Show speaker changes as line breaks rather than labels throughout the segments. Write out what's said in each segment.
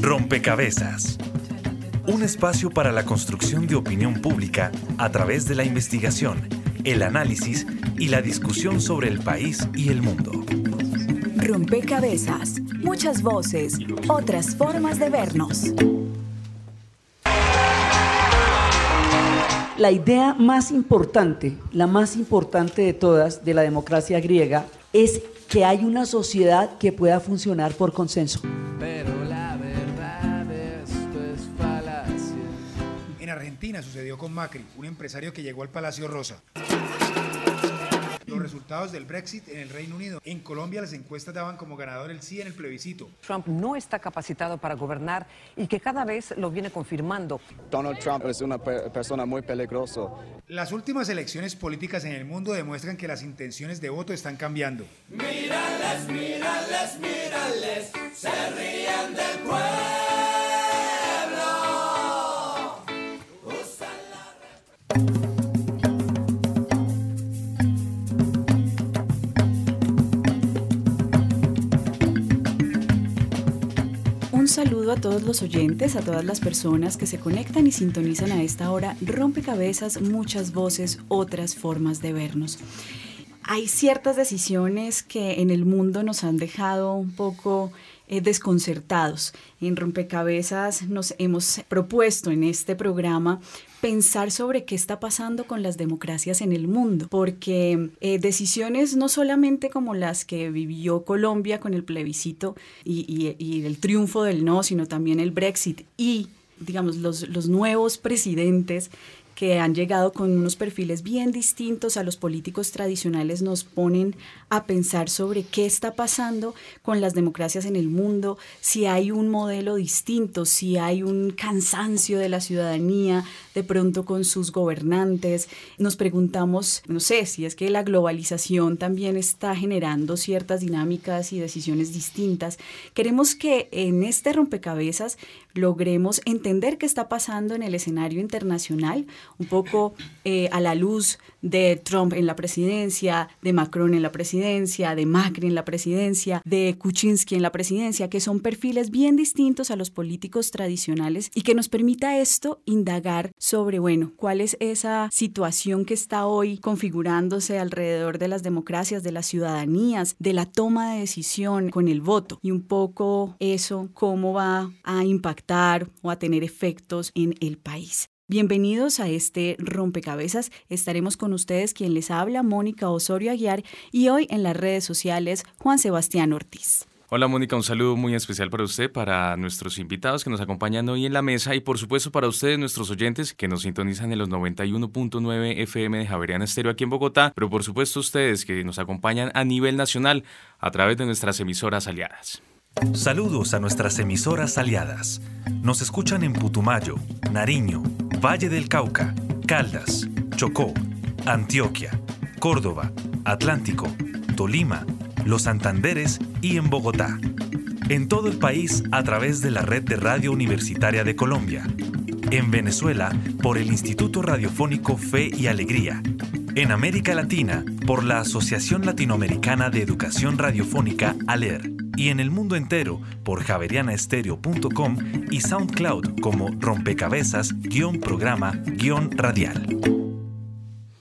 Rompecabezas. Un espacio para la construcción de opinión pública a través de la investigación, el análisis y la discusión sobre el país y el mundo.
Rompecabezas. Muchas voces, otras formas de vernos.
La idea más importante, la más importante de todas de la democracia griega, es que hay una sociedad que pueda funcionar por consenso.
Argentina sucedió con Macri, un empresario que llegó al Palacio Rosa. Los resultados del Brexit en el Reino Unido. En Colombia las encuestas daban como ganador el sí en el plebiscito.
Trump no está capacitado para gobernar y que cada vez lo viene confirmando.
Donald Trump es una persona muy peligrosa.
Las últimas elecciones políticas en el mundo demuestran que las intenciones de voto están cambiando.
Mírales, mírales, mírales, se ríen del pueblo.
Saludo a todos los oyentes, a todas las personas que se conectan y sintonizan a esta hora. Rompecabezas, muchas voces, otras formas de vernos. Hay ciertas decisiones que en el mundo nos han dejado un poco eh, desconcertados. En Rompecabezas nos hemos propuesto en este programa pensar sobre qué está pasando con las democracias en el mundo, porque eh, decisiones no solamente como las que vivió Colombia con el plebiscito y, el triunfo del no, sino también el Brexit y digamos, los nuevos presidentes que han llegado con unos perfiles bien distintos a los políticos tradicionales nos ponen a pensar sobre qué está pasando con las democracias en el mundo, si hay un modelo distinto, si hay un cansancio de la ciudadanía de pronto con sus gobernantes. Nos preguntamos, no sé, si es que la globalización también está generando ciertas dinámicas y decisiones distintas. Queremos que en este rompecabezas logremos entender qué está pasando en el escenario internacional, un poco eh, a la luz de Trump en la presidencia, de Macron en la presidencia, de Macri en la presidencia, de Kuczynski en la presidencia, que son perfiles bien distintos a los políticos tradicionales y que nos permita esto indagar sobre, bueno, cuál es esa situación que está hoy configurándose alrededor de las democracias, de las ciudadanías, de la toma de decisión con el voto y un poco eso, cómo va a impactar o a tener efectos en el país. Bienvenidos a este rompecabezas. Estaremos con ustedes quien les habla, Mónica Osorio Aguiar, y hoy en las redes sociales, Juan Sebastián Ortiz.
Hola Mónica, un saludo muy especial para usted, para nuestros invitados que nos acompañan hoy en la mesa y por supuesto para ustedes, nuestros oyentes que nos sintonizan en los 91.9 FM de Javeriana Estéreo aquí en Bogotá, pero por supuesto ustedes que nos acompañan a nivel nacional a través de nuestras emisoras aliadas.
Saludos a nuestras emisoras aliadas. Nos escuchan en Putumayo, Nariño, Valle del Cauca, Caldas, Chocó, Antioquia, Córdoba, Atlántico, Tolima, Los Santanderes y en Bogotá. En todo el país a través de la red de Radio Universitaria de Colombia. En Venezuela por el Instituto Radiofónico Fe y Alegría. En América Latina por la Asociación Latinoamericana de Educación Radiofónica ALER y en el mundo entero por javerianaestereo.com y SoundCloud como rompecabezas-programa-radial.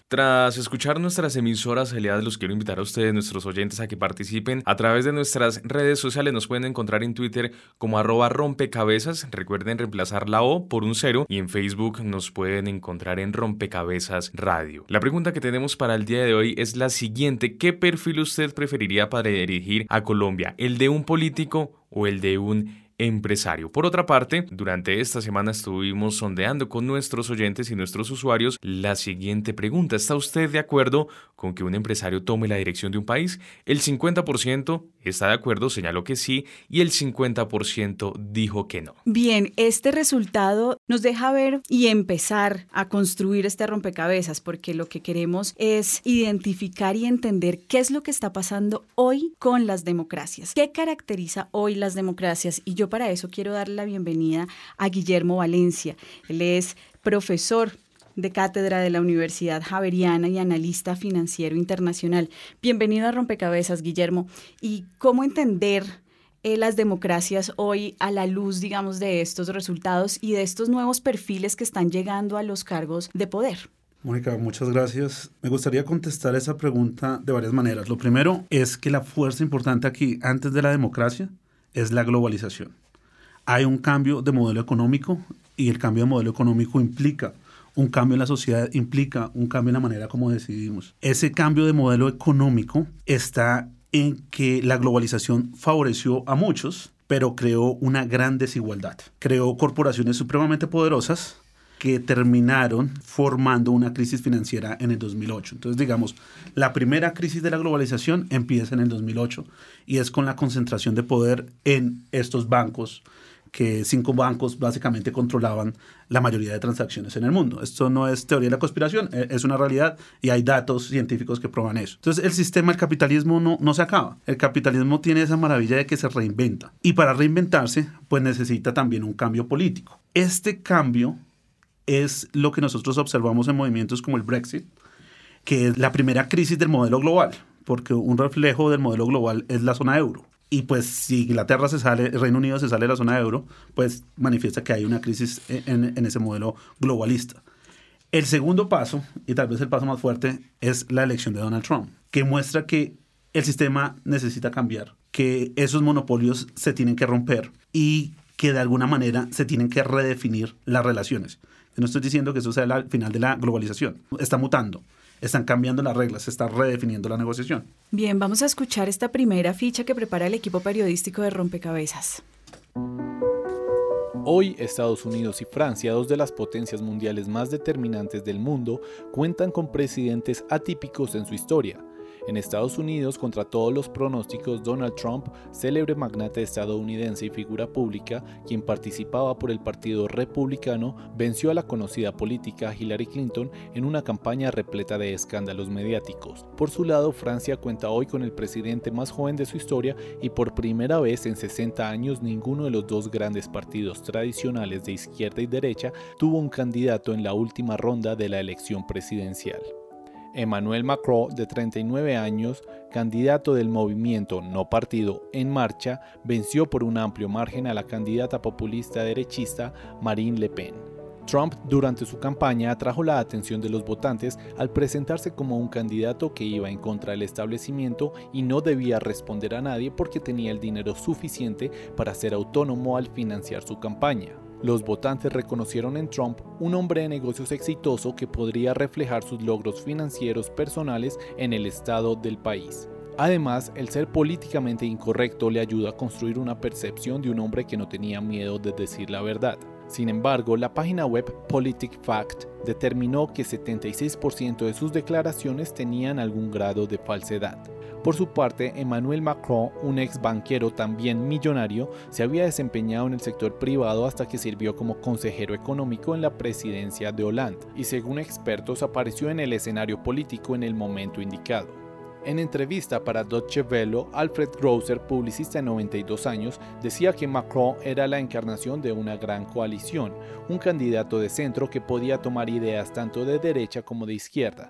Tras escuchar nuestras emisoras aliadas, los quiero invitar a ustedes, nuestros oyentes, a que participen a través de nuestras redes sociales. Nos pueden encontrar en Twitter como arroba rompecabezas. Recuerden reemplazar la O por un cero. Y en Facebook nos pueden encontrar en rompecabezas radio. La pregunta que tenemos para el día de hoy es la siguiente. ¿Qué perfil usted preferiría para dirigir a Colombia? ¿El de un político o el de un empresario. Por otra parte, durante esta semana estuvimos sondeando con nuestros oyentes y nuestros usuarios la siguiente pregunta. ¿Está usted de acuerdo con que un empresario tome la dirección de un país? El 50% está de acuerdo, señaló que sí, y el 50% dijo que no.
Bien, este resultado nos deja ver y empezar a construir este rompecabezas, porque lo que queremos es identificar y entender qué es lo que está pasando hoy con las democracias, qué caracteriza hoy las democracias. Y yo para eso quiero darle la bienvenida a Guillermo Valencia. Él es profesor de cátedra de la Universidad Javeriana y analista financiero internacional. Bienvenido a Rompecabezas, Guillermo. ¿Y cómo entender eh, las democracias hoy a la luz, digamos, de estos resultados y de estos nuevos perfiles que están llegando a los cargos de poder?
Mónica, muchas gracias. Me gustaría contestar esa pregunta de varias maneras. Lo primero es que la fuerza importante aquí, antes de la democracia, es la globalización. Hay un cambio de modelo económico y el cambio de modelo económico implica un cambio en la sociedad, implica un cambio en la manera como decidimos. Ese cambio de modelo económico está en que la globalización favoreció a muchos, pero creó una gran desigualdad. Creó corporaciones supremamente poderosas que terminaron formando una crisis financiera en el 2008. Entonces, digamos, la primera crisis de la globalización empieza en el 2008 y es con la concentración de poder en estos bancos, que cinco bancos básicamente controlaban la mayoría de transacciones en el mundo. Esto no es teoría de la conspiración, e-, es una realidad y hay datos científicos que prueban eso. Entonces el sistema, el capitalismo no, no se acaba. El capitalismo tiene esa maravilla de que se reinventa. Y para reinventarse, pues necesita también un cambio político. Este cambio es lo que nosotros observamos en movimientos como el Brexit, que es la primera crisis del modelo global, porque un reflejo del modelo global es la zona euro. Y pues si Inglaterra se sale, el Reino Unido se sale de la zona euro, pues manifiesta que hay una crisis en, en ese modelo globalista. El segundo paso, y tal vez el paso más fuerte, es la elección de Donald Trump, que muestra que el sistema necesita cambiar, que esos monopolios se tienen que romper y que de alguna manera se tienen que redefinir las relaciones. No estoy diciendo que eso sea el final de la globalización. Está mutando. Están cambiando las reglas, se está redefiniendo la negociación.
Bien, vamos a escuchar esta primera ficha que prepara el equipo periodístico de Rompecabezas.
Hoy Estados Unidos y Francia, dos de las potencias mundiales más determinantes del mundo, cuentan con presidentes atípicos en su historia. En Estados Unidos, contra todos los pronósticos, Donald Trump, célebre magnate estadounidense y figura pública, quien participaba por el Partido Republicano, venció a la conocida política Hillary Clinton en una campaña repleta de escándalos mediáticos. Por su lado, Francia cuenta hoy con el presidente más joven de su historia y por primera vez en 60 años ninguno de los dos grandes partidos tradicionales de izquierda y derecha tuvo un candidato en la última ronda de la elección presidencial. Emmanuel Macron, de 39 años, candidato del movimiento no partido En Marcha, venció por un amplio margen a la candidata populista derechista Marine Le Pen. Trump durante su campaña atrajo la atención de los votantes al presentarse como un candidato que iba en contra del establecimiento y no debía responder a nadie porque tenía el dinero suficiente para ser autónomo al financiar su campaña. Los votantes reconocieron en Trump un hombre de negocios exitoso que podría reflejar sus logros financieros personales en el estado del país. Además, el ser políticamente incorrecto le ayuda a construir una percepción de un hombre que no tenía miedo de decir la verdad. Sin embargo, la página web PoliticFact determinó que 76% de sus declaraciones tenían algún grado de falsedad. Por su parte, Emmanuel Macron, un ex banquero también millonario, se había desempeñado en el sector privado hasta que sirvió como consejero económico en la presidencia de Hollande y según expertos apareció en el escenario político en el momento indicado. En entrevista para Deutsche Welle, Alfred Grosser, publicista de 92 años, decía que Macron era la encarnación de una gran coalición, un candidato de centro que podía tomar ideas tanto de derecha como de izquierda,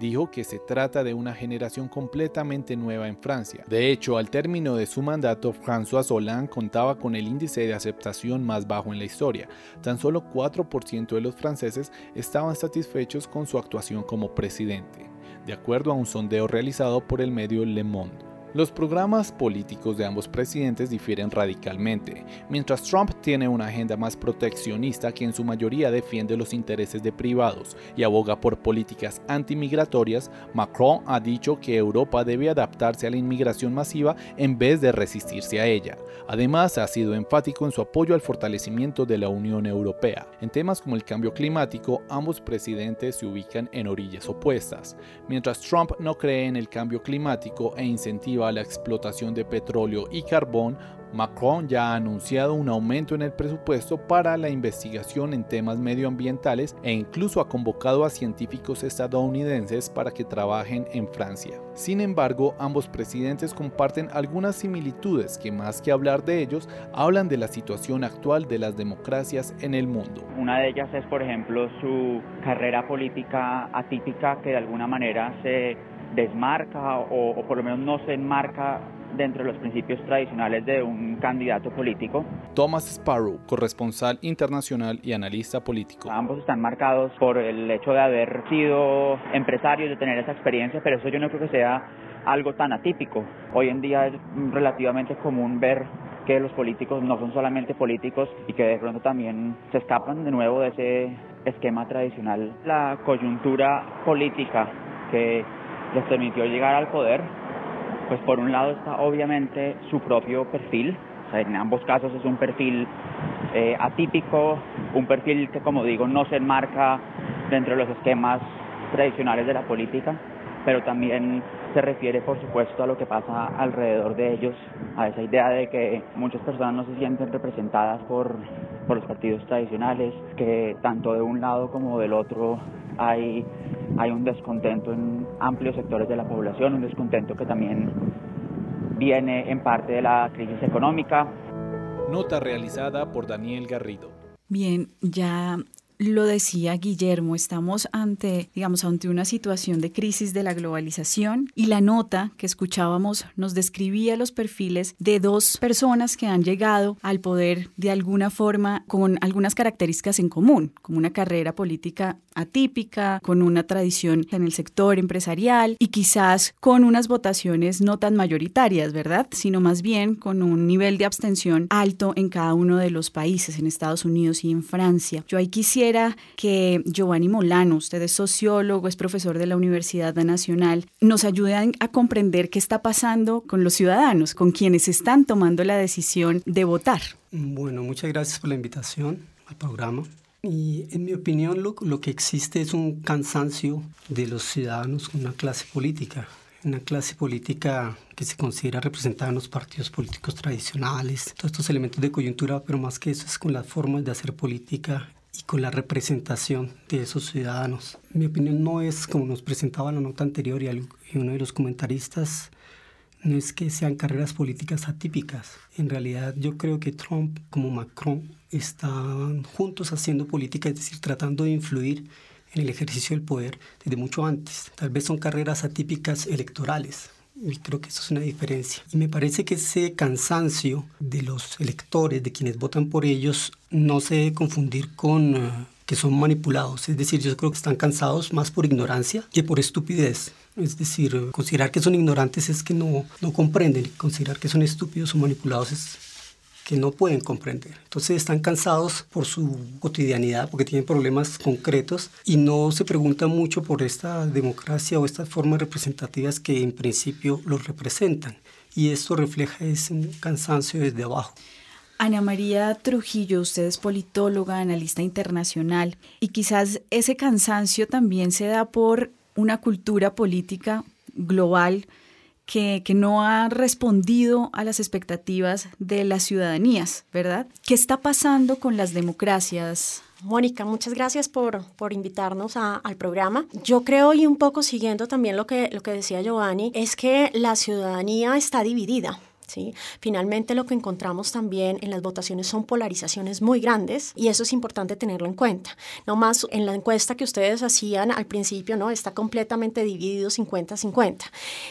dijo que se trata de una generación completamente nueva en Francia. De hecho, al término de su mandato, François Hollande contaba con el índice de aceptación más bajo en la historia. Tan solo 4% de los franceses estaban satisfechos con su actuación como presidente, de acuerdo a un sondeo realizado por el medio Le Monde. Los programas políticos de ambos presidentes difieren radicalmente. Mientras Trump tiene una agenda más proteccionista que en su mayoría defiende los intereses de privados y aboga por políticas antimigratorias, Macron ha dicho que Europa debe adaptarse a la inmigración masiva en vez de resistirse a ella. Además, ha sido enfático en su apoyo al fortalecimiento de la Unión Europea. En temas como el cambio climático, ambos presidentes se ubican en orillas opuestas. Mientras Trump no cree en el cambio climático e incentiva a la explotación de petróleo y carbón, Macron ya ha anunciado un aumento en el presupuesto para la investigación en temas medioambientales e incluso ha convocado a científicos estadounidenses para que trabajen en Francia. Sin embargo, ambos presidentes comparten algunas similitudes que más que hablar de ellos, hablan de la situación actual de las democracias en el mundo.
Una de ellas es, por ejemplo, su carrera política atípica que de alguna manera se desmarca o, o por lo menos no se enmarca dentro de los principios tradicionales de un candidato político.
Thomas Sparrow, corresponsal internacional y analista político.
Ambos están marcados por el hecho de haber sido empresarios, de tener esa experiencia, pero eso yo no creo que sea algo tan atípico. Hoy en día es relativamente común ver que los políticos no son solamente políticos y que de pronto también se escapan de nuevo de ese esquema tradicional. La coyuntura política que les permitió llegar al poder pues por un lado está obviamente su propio perfil, en ambos casos es un perfil eh, atípico, un perfil que como digo no se enmarca dentro de los esquemas tradicionales de la política, pero también se refiere por supuesto a lo que pasa alrededor de ellos, a esa idea de que muchas personas no se sienten representadas por, por los partidos tradicionales, que tanto de un lado como del otro hay, hay un descontento en amplios sectores de la población, un descontento que también viene en parte de la crisis económica.
Nota realizada por Daniel Garrido.
Bien, ya lo decía Guillermo, estamos ante, digamos, ante una situación de crisis de la globalización y la nota que escuchábamos nos describía los perfiles de dos personas que han llegado al poder de alguna forma con algunas características en común, como una carrera política atípica, con una tradición en el sector empresarial y quizás con unas votaciones no tan mayoritarias, ¿verdad? Sino más bien con un nivel de abstención alto en cada uno de los países, en Estados Unidos y en Francia. Yo ahí quisiera que Giovanni Molano, usted es sociólogo, es profesor de la Universidad Nacional, nos ayude a comprender qué está pasando con los ciudadanos, con quienes están tomando la decisión de votar.
Bueno, muchas gracias por la invitación al programa. Y en mi opinión lo, lo que existe es un cansancio de los ciudadanos con una clase política una clase política que se considera representada en los partidos políticos tradicionales, todos estos elementos de coyuntura, pero más que eso es con las formas de hacer política y con la representación de esos ciudadanos. Mi opinión no es, como nos presentaba la nota anterior y, uno de los comentaristas, no es que sean carreras políticas atípicas. En realidad yo creo que Trump como Macron están juntos haciendo política, es decir, tratando de influir en el ejercicio del poder desde mucho antes. Tal vez son carreras atípicas electorales, y creo que eso es una diferencia. Y me parece que ese cansancio de los electores, de quienes votan por ellos, no se debe confundir con eh, que son manipulados. Es decir, yo creo que están cansados más por ignorancia que por estupidez. Es decir, considerar que son ignorantes es que no, no comprenden. Considerar que son estúpidos o manipulados es que no pueden comprender. Entonces están cansados por su cotidianidad, porque tienen problemas concretos y no se preguntan mucho por esta democracia o estas formas representativas que en principio los representan. Y esto refleja ese cansancio desde abajo.
Ana María Trujillo, usted es politóloga, analista internacional, y quizás ese cansancio también se da por una cultura política global que, no ha respondido a las expectativas de las ciudadanías, ¿verdad? ¿Qué está pasando con las democracias?
Mónica, muchas gracias por, por invitarnos al programa. Yo creo, y un poco siguiendo también lo que, lo que decía Giovanni, es que la ciudadanía está dividida. Finalmente lo que encontramos también en las votaciones son polarizaciones muy grandes y eso es importante tenerlo en cuenta. No más en la encuesta que ustedes hacían al principio, ¿no? Está completamente dividido 50-50.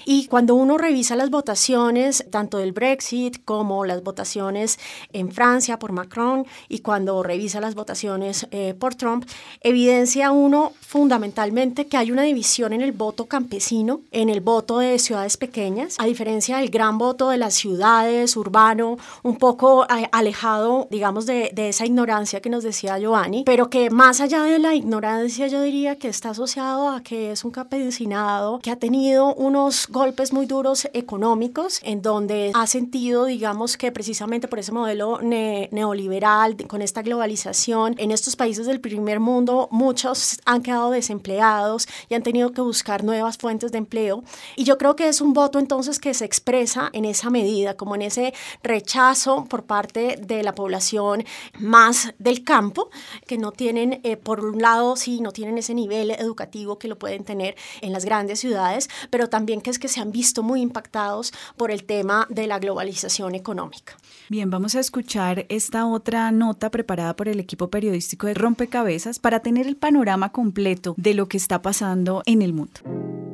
Y cuando uno revisa las votaciones, tanto del Brexit como las votaciones en Francia por Macron y cuando revisa las votaciones eh, por Trump, evidencia uno fundamentalmente que hay una división en el voto campesino, en el voto de ciudades pequeñas, a diferencia del gran voto de las ciudades ciudades, urbano, un poco alejado, digamos, de, de esa ignorancia que nos decía Giovanni, pero que más allá de la ignorancia yo diría que está asociado a que es un campesinado que ha tenido unos golpes muy duros económicos en donde ha sentido, digamos, que precisamente por ese modelo neoliberal, con esta globalización, en estos países del primer mundo muchos han quedado desempleados y han tenido que buscar nuevas fuentes de empleo. Y yo creo que es un voto entonces que se expresa en esa medida, como en ese rechazo por parte de la población más del campo, que no tienen, eh, por un lado, sí, no tienen ese nivel educativo que lo pueden tener en las grandes ciudades, pero también que es que se han visto muy impactados por el tema de la globalización económica.
Bien, vamos a escuchar esta otra nota preparada por el equipo periodístico de Rompecabezas para tener el panorama completo de lo que está pasando en el mundo.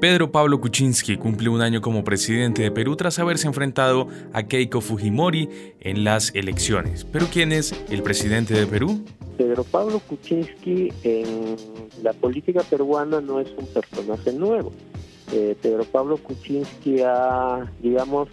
Pedro Pablo Kuczynski cumple un año como presidente de Perú tras haberse enfrentado a Keiko Fujimori en las elecciones. ¿Pero quién es el presidente de Perú?
Pedro Pablo Kuczynski en la política peruana no es un personaje nuevo. Eh, Pedro Pablo Kuczynski ha, digamos,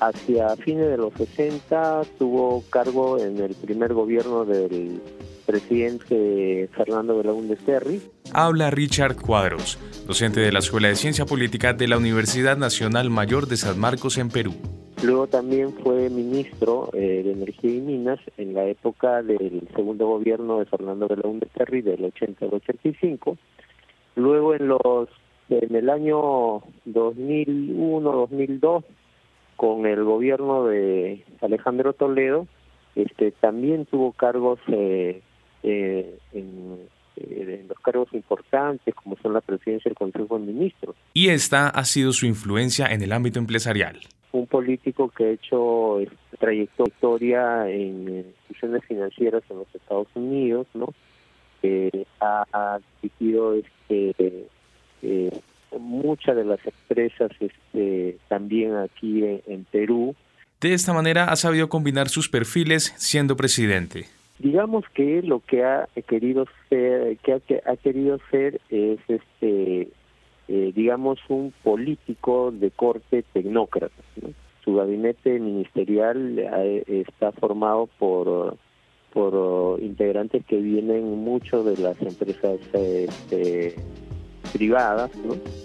hacia fines de los 60 tuvo cargo en el primer gobierno del presidente Fernando Belaúnde Terry.
Habla Richard Cuadros, docente de la Escuela de Ciencia Política de la Universidad Nacional Mayor de San Marcos en Perú.
Luego también fue ministro eh, de Energía y Minas en la época del segundo gobierno de Fernando Belaúnde Terry del 80 al 85. Luego en los en el año 2001-2002 con el gobierno de Alejandro Toledo este también tuvo cargos eh, eh, en, eh, en, los cargos importantes como son la presidencia del Consejo de Ministros.
Y esta ha sido su influencia en el ámbito empresarial.
Un político que ha hecho este, trayectoria en instituciones financieras en los Estados Unidos, ¿no? ha, adquirido este eh, muchas de las empresas este, también aquí en, Perú.
De esta manera ha sabido combinar sus perfiles siendo presidente.
Digamos que lo que ha querido ser, que ha, querido ser es este, eh, digamos un político de corte tecnócrata. Su gabinete ministerial eh, está formado por por integrantes que vienen mucho de las empresas este, privadas.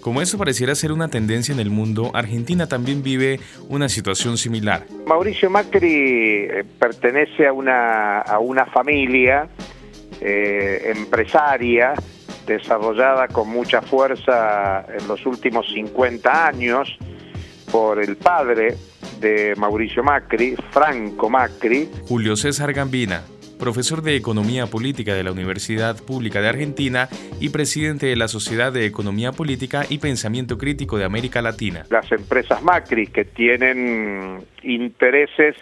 Como eso pareciera ser una tendencia en el mundo, Argentina también vive una situación similar.
Mauricio Macri eh, pertenece a una, a una familia eh, empresaria desarrollada con mucha fuerza en los últimos 50 años por el padre de Mauricio Macri, Franco Macri.
Julio César Gambina, profesor de Economía Política de la Universidad Pública de Argentina y presidente de la Sociedad de Economía Política y Pensamiento Crítico de América Latina.
Las empresas Macri que tienen intereses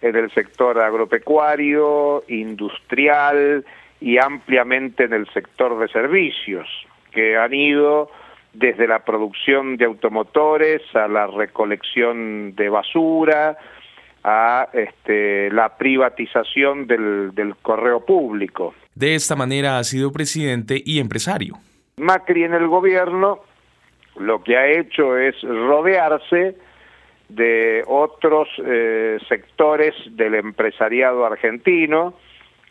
en el sector agropecuario, industrial y ampliamente en el sector de servicios, que han ido desde la producción de automotores a la recolección de basura, a este, la privatización del, del correo público.
De esta manera ha sido presidente y empresario.
Macri en el gobierno lo que ha hecho es rodearse de otros eh, sectores del empresariado argentino,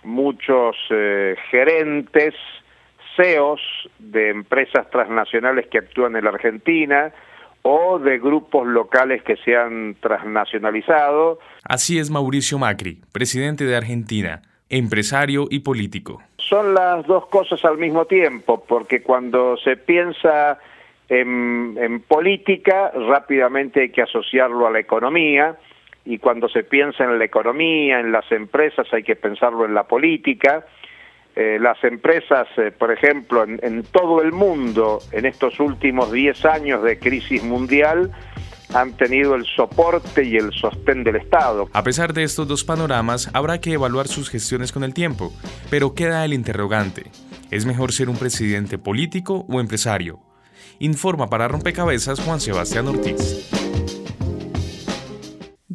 muchos eh, gerentes, CEOs de empresas transnacionales que actúan en la Argentina, o de grupos locales que se han transnacionalizado.
Así es Mauricio Macri, presidente de Argentina, empresario y político.
Son las dos cosas al mismo tiempo, porque cuando se piensa en, en política, rápidamente hay que asociarlo a la economía, y cuando se piensa en la economía, en las empresas, hay que pensarlo en la política. Eh, las empresas, eh, por ejemplo, en, todo el mundo, en estos últimos 10 años de crisis mundial, han tenido el soporte y el sostén del Estado.
A pesar de estos dos panoramas, habrá que evaluar sus gestiones con el tiempo, pero queda el interrogante. ¿Es mejor ser un presidente político o empresario? Informa para Rompecabezas Juan Sebastián Ortiz.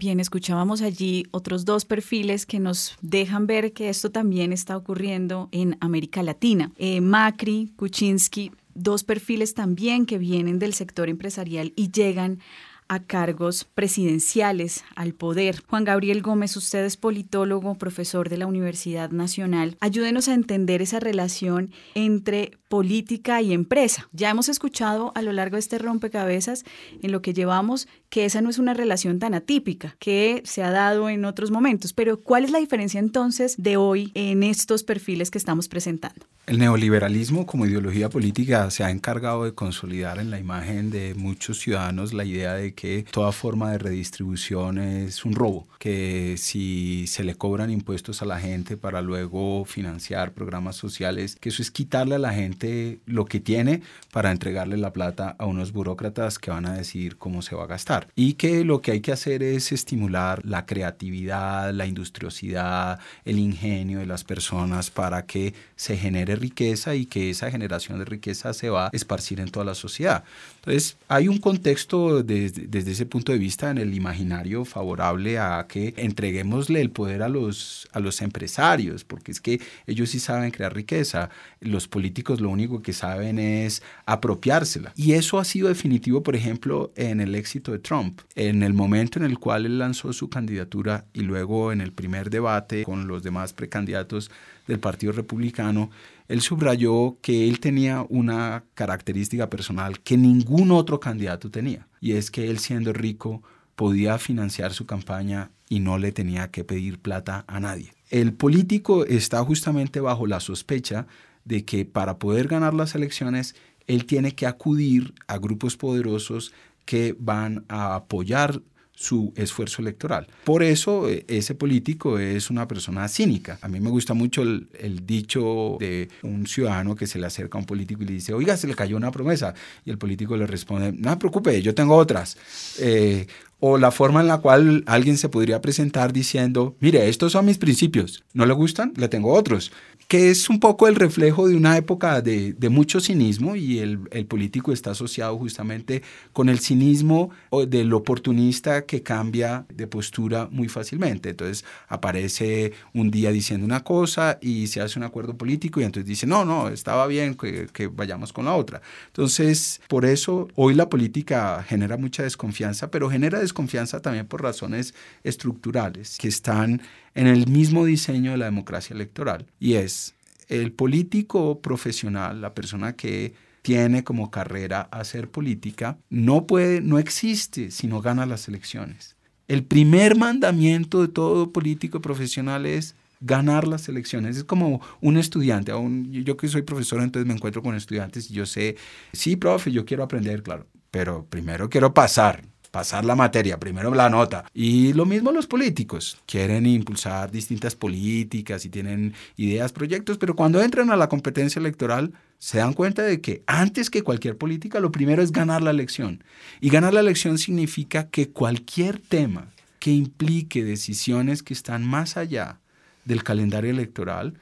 Bien, escuchábamos allí otros dos perfiles que nos dejan ver que esto también está ocurriendo en América Latina. Eh, Macri, Kuczynski, dos perfiles también que vienen del sector empresarial y llegan a cargos presidenciales, al poder. Juan Gabriel Gómez, usted es politólogo, profesor de la Universidad Nacional. Ayúdenos a entender esa relación entre política y empresa. Ya hemos escuchado a lo largo de este rompecabezas en lo que llevamos que esa no es una relación tan atípica que se ha dado en otros momentos, pero ¿cuál es la diferencia entonces de hoy en estos perfiles que estamos presentando?
El neoliberalismo como ideología política se ha encargado de consolidar en la imagen de muchos ciudadanos la idea de que toda forma de redistribución es un robo, que si se le cobran impuestos a la gente para luego financiar programas sociales, que eso es quitarle a la gente lo que tiene para entregarle la plata a unos burócratas que van a decidir cómo se va a gastar. Y que lo que hay que hacer es estimular la creatividad, la industriosidad, el ingenio de las personas para que se genere riqueza y que esa generación de riqueza se va a esparcir en toda la sociedad. Entonces, hay un contexto desde, ese punto de vista en el imaginario favorable a que entreguémosle el poder a los, a los empresarios, porque es que ellos sí saben crear riqueza. Los políticos lo único que saben es apropiársela. Y eso ha sido definitivo, por ejemplo, en el éxito de Trump. En el momento en el cual él lanzó su candidatura y luego en el primer debate con los demás precandidatos del Partido Republicano, él subrayó que él tenía una característica personal que ningún otro candidato tenía, y es que él siendo rico podía financiar su campaña y no le tenía que pedir plata a nadie. El político está justamente bajo la sospecha de que para poder ganar las elecciones, él tiene que acudir a grupos poderosos que van a apoyar su esfuerzo electoral. Por eso eh, ese político es una persona cínica. A mí me gusta mucho el, dicho de un ciudadano que se le acerca a un político y le dice, oiga, se le cayó una promesa. Y el político le responde, no preocupe, yo tengo otras. Eh, o la forma en la cual alguien se podría presentar diciendo, mire, estos son mis principios, ¿no le gustan? Le tengo otros que es un poco el reflejo de una época de, mucho cinismo y el, político está asociado justamente con el cinismo del oportunista que cambia de postura muy fácilmente. Entonces aparece un día diciendo una cosa y se hace un acuerdo político y entonces dice, no, no, estaba bien que, que vayamos con la otra. Entonces, por eso hoy la política genera mucha desconfianza, pero genera desconfianza también por razones estructurales que están en el mismo diseño de la democracia electoral y es el político profesional, la persona que tiene como carrera hacer política, no puede, no existe si no gana las elecciones. El primer mandamiento de todo político profesional es ganar las elecciones. Es como un estudiante, aún yo que soy profesor, entonces me encuentro con estudiantes y yo sé, sí, profe, yo quiero aprender, claro, pero primero quiero pasar, pasar la materia, primero la nota. Y lo mismo los políticos, quieren impulsar distintas políticas y tienen ideas, proyectos, pero cuando entran a la competencia electoral se dan cuenta de que antes que cualquier política, lo primero es ganar la elección. Y ganar la elección significa que cualquier tema que implique decisiones que están más allá del calendario electoral,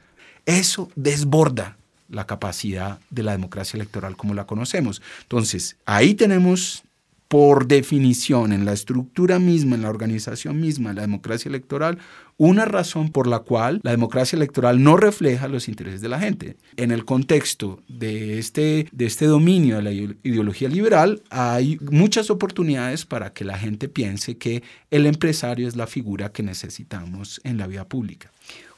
eso desborda la capacidad de la democracia electoral como la conocemos. Entonces, ahí tenemos por definición, en la estructura misma, en la organización misma de la democracia electoral, una razón por la cual la democracia electoral no refleja los intereses de la gente. En el contexto de este, de este dominio de la ideología liberal, hay muchas oportunidades para que la gente piense que el empresario es la figura que necesitamos en la vida pública.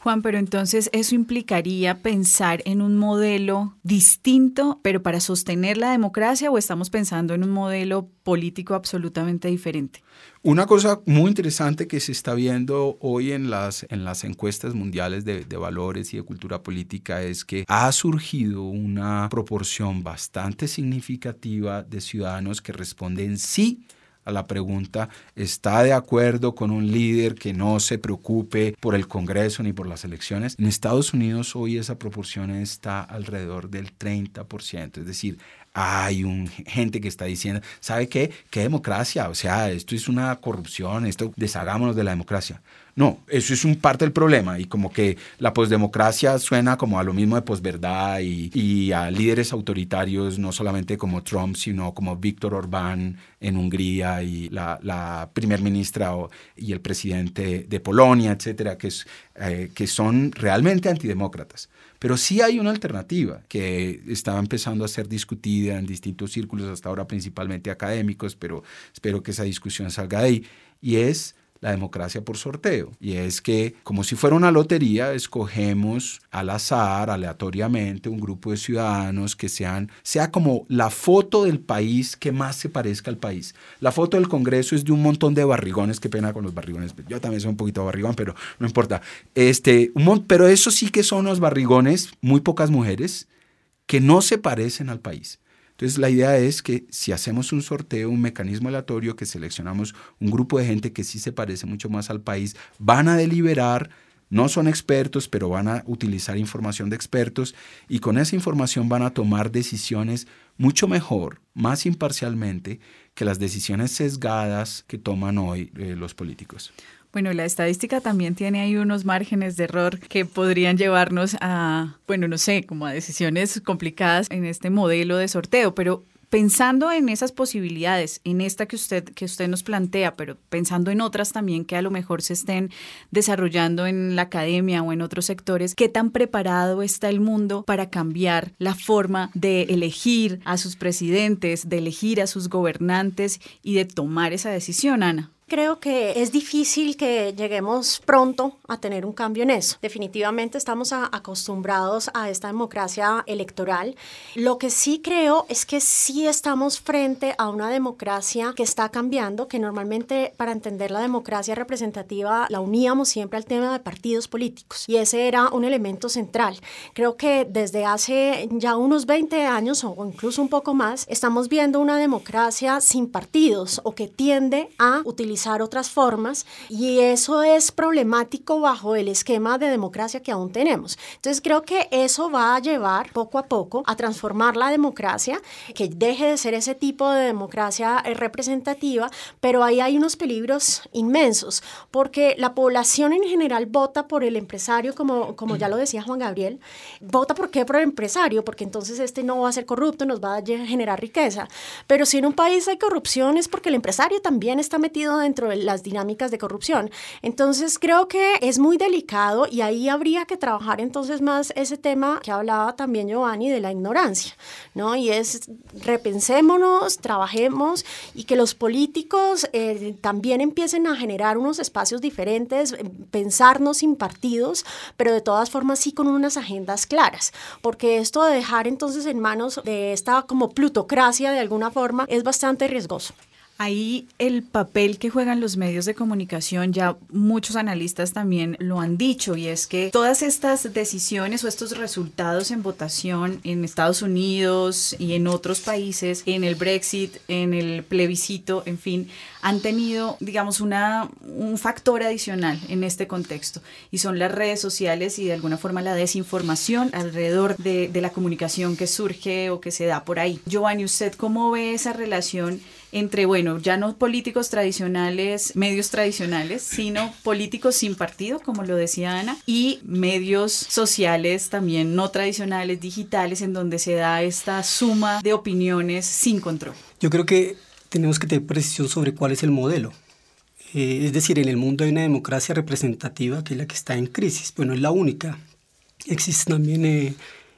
Juan, pero entonces eso implicaría pensar en un modelo distinto, pero para sostener la democracia o estamos pensando en un modelo político absolutamente diferente?
Una cosa muy interesante que se está viendo hoy en las, en las encuestas mundiales de, de, valores y de cultura política es que ha surgido una proporción bastante significativa de ciudadanos que responden sí a la pregunta, ¿está de acuerdo con un líder que no se preocupe por el Congreso ni por las elecciones? En Estados Unidos hoy esa proporción está alrededor del 30%, es decir, hay un, gente que está diciendo, ¿sabe qué? ¿Qué democracia? O sea, esto es una corrupción, esto deshagámonos de la democracia. No, eso es un parte del problema y como que la posdemocracia suena como a lo mismo de posverdad y, y a líderes autoritarios, no solamente como Trump, sino como Víctor Orbán en Hungría y la, la primer ministra y el presidente de Polonia, etcétera, que, es, eh, que son realmente antidemócratas. Pero sí hay una alternativa que estaba empezando a ser discutida en distintos círculos, hasta ahora principalmente académicos, pero espero que esa discusión salga de ahí, y es la democracia por sorteo. Y es que, como si fuera una lotería, escogemos al azar, aleatoriamente, un grupo de ciudadanos que sean, sea como la foto del país que más se parezca al país. La foto del Congreso es de un montón de barrigones, qué pena con los barrigones, yo también soy un poquito barrigón, pero no importa. Este, un pero eso sí que son los barrigones, muy pocas mujeres, que no se parecen al país. Entonces la idea es que si hacemos un sorteo, un mecanismo aleatorio, que seleccionamos un grupo de gente que sí se parece mucho más al país, van a deliberar, no son expertos, pero van a utilizar información de expertos y con esa información van a tomar decisiones mucho mejor, más imparcialmente que las decisiones sesgadas que toman hoy eh, los políticos.
Bueno, la estadística también tiene ahí unos márgenes de error que podrían llevarnos a, bueno, no sé, como a decisiones complicadas en este modelo de sorteo, pero pensando en esas posibilidades, en esta que usted, que usted nos plantea, pero pensando en otras también que a lo mejor se estén desarrollando en la academia o en otros sectores, ¿qué tan preparado está el mundo para cambiar la forma de elegir a sus presidentes, de elegir a sus gobernantes y de tomar esa decisión, Ana?
Creo que es difícil que lleguemos pronto a tener un cambio en eso. Definitivamente estamos acostumbrados a esta democracia electoral. Lo que sí creo es que sí estamos frente a una democracia que está cambiando, que normalmente para entender la democracia representativa la uníamos siempre al tema de partidos políticos y ese era un elemento central. Creo que desde hace ya unos 20 años o incluso un poco más estamos viendo una democracia sin partidos o que tiende a utilizar otras formas y eso es problemático bajo el esquema de democracia que aún tenemos. Entonces creo que eso va a llevar poco a poco a transformar la democracia, que deje de ser ese tipo de democracia eh, representativa, pero ahí hay unos peligros inmensos, porque la población en general vota por el empresario, como, como ya lo decía Juan Gabriel, vota por qué por el empresario, porque entonces este no va a ser corrupto, nos va a generar riqueza. Pero si en un país hay corrupción es porque el empresario también está metido dentro de las dinámicas de corrupción. Entonces creo que es muy delicado y ahí habría que trabajar entonces más ese tema que hablaba también Giovanni de la ignorancia, ¿no? Y es repensémonos, trabajemos y que los políticos eh, también empiecen a generar unos espacios diferentes, eh, pensarnos sin partidos, pero de todas formas sí con unas agendas claras, porque esto de dejar entonces en manos de esta como plutocracia de alguna forma es bastante riesgoso.
Ahí el papel que juegan los medios de comunicación, ya muchos analistas también lo han dicho, y es que todas estas decisiones o estos resultados en votación en Estados Unidos y en otros países, en el Brexit, en el plebiscito, en fin, han tenido, digamos, una, un factor adicional en este contexto, y son las redes sociales y de alguna forma la desinformación alrededor de, la comunicación que surge o que se da por ahí. Giovanni, ¿usted cómo ve esa relación? Entre, bueno, ya no políticos tradicionales, medios tradicionales, sino políticos sin partido, como lo decía Ana, y medios sociales también no tradicionales, digitales, en donde se da esta suma de opiniones sin control.
Yo creo que tenemos que tener precisión sobre cuál es el modelo. Eh, es decir, en el mundo hay una democracia representativa que es la que está en crisis. Bueno, es la única. Existen también eh,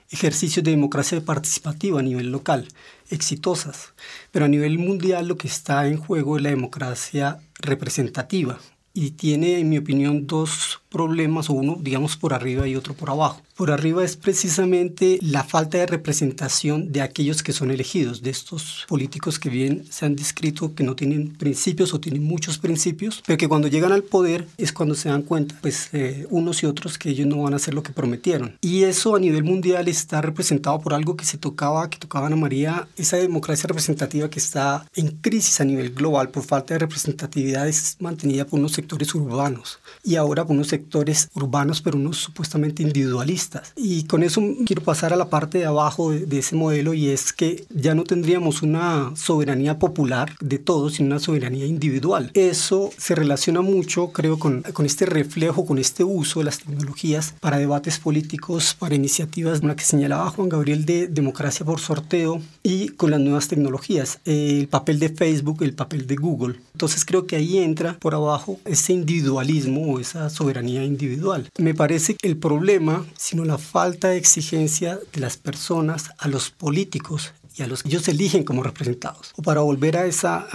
ejercicios de democracia participativa a nivel local, exitosas, pero a nivel mundial lo que está en juego es la democracia representativa. Y tiene, en mi opinión, dos problemas, uno, digamos, por arriba y otro por abajo. Por arriba es precisamente la falta de representación de aquellos que son elegidos, de estos políticos que bien se han descrito que no tienen principios o tienen muchos principios, pero que cuando llegan al poder es cuando se dan cuenta, pues eh, unos y otros, que ellos no van a hacer lo que prometieron. Y eso a nivel mundial está representado por algo que se tocaba, que tocaba Ana María, esa democracia representativa que está en crisis a nivel global por falta de representatividad es mantenida por unos sectores urbanos y ahora por unos sectores sectores urbanos, pero unos supuestamente individualistas. Y con eso quiero pasar a la parte de abajo de, ese modelo y es que ya no tendríamos una soberanía popular de todos, sino una soberanía individual. Eso se relaciona mucho, creo, con, con este reflejo, con este uso de las tecnologías para debates políticos, para iniciativas, una que señalaba Juan Gabriel de democracia por sorteo y con las nuevas tecnologías, el papel de Facebook, el papel de Google. Entonces creo que ahí entra por abajo ese individualismo o esa soberanía individual. Me parece que el problema, sino la falta de exigencia de las personas a los políticos y a los que ellos eligen como representados. O para volver a esa,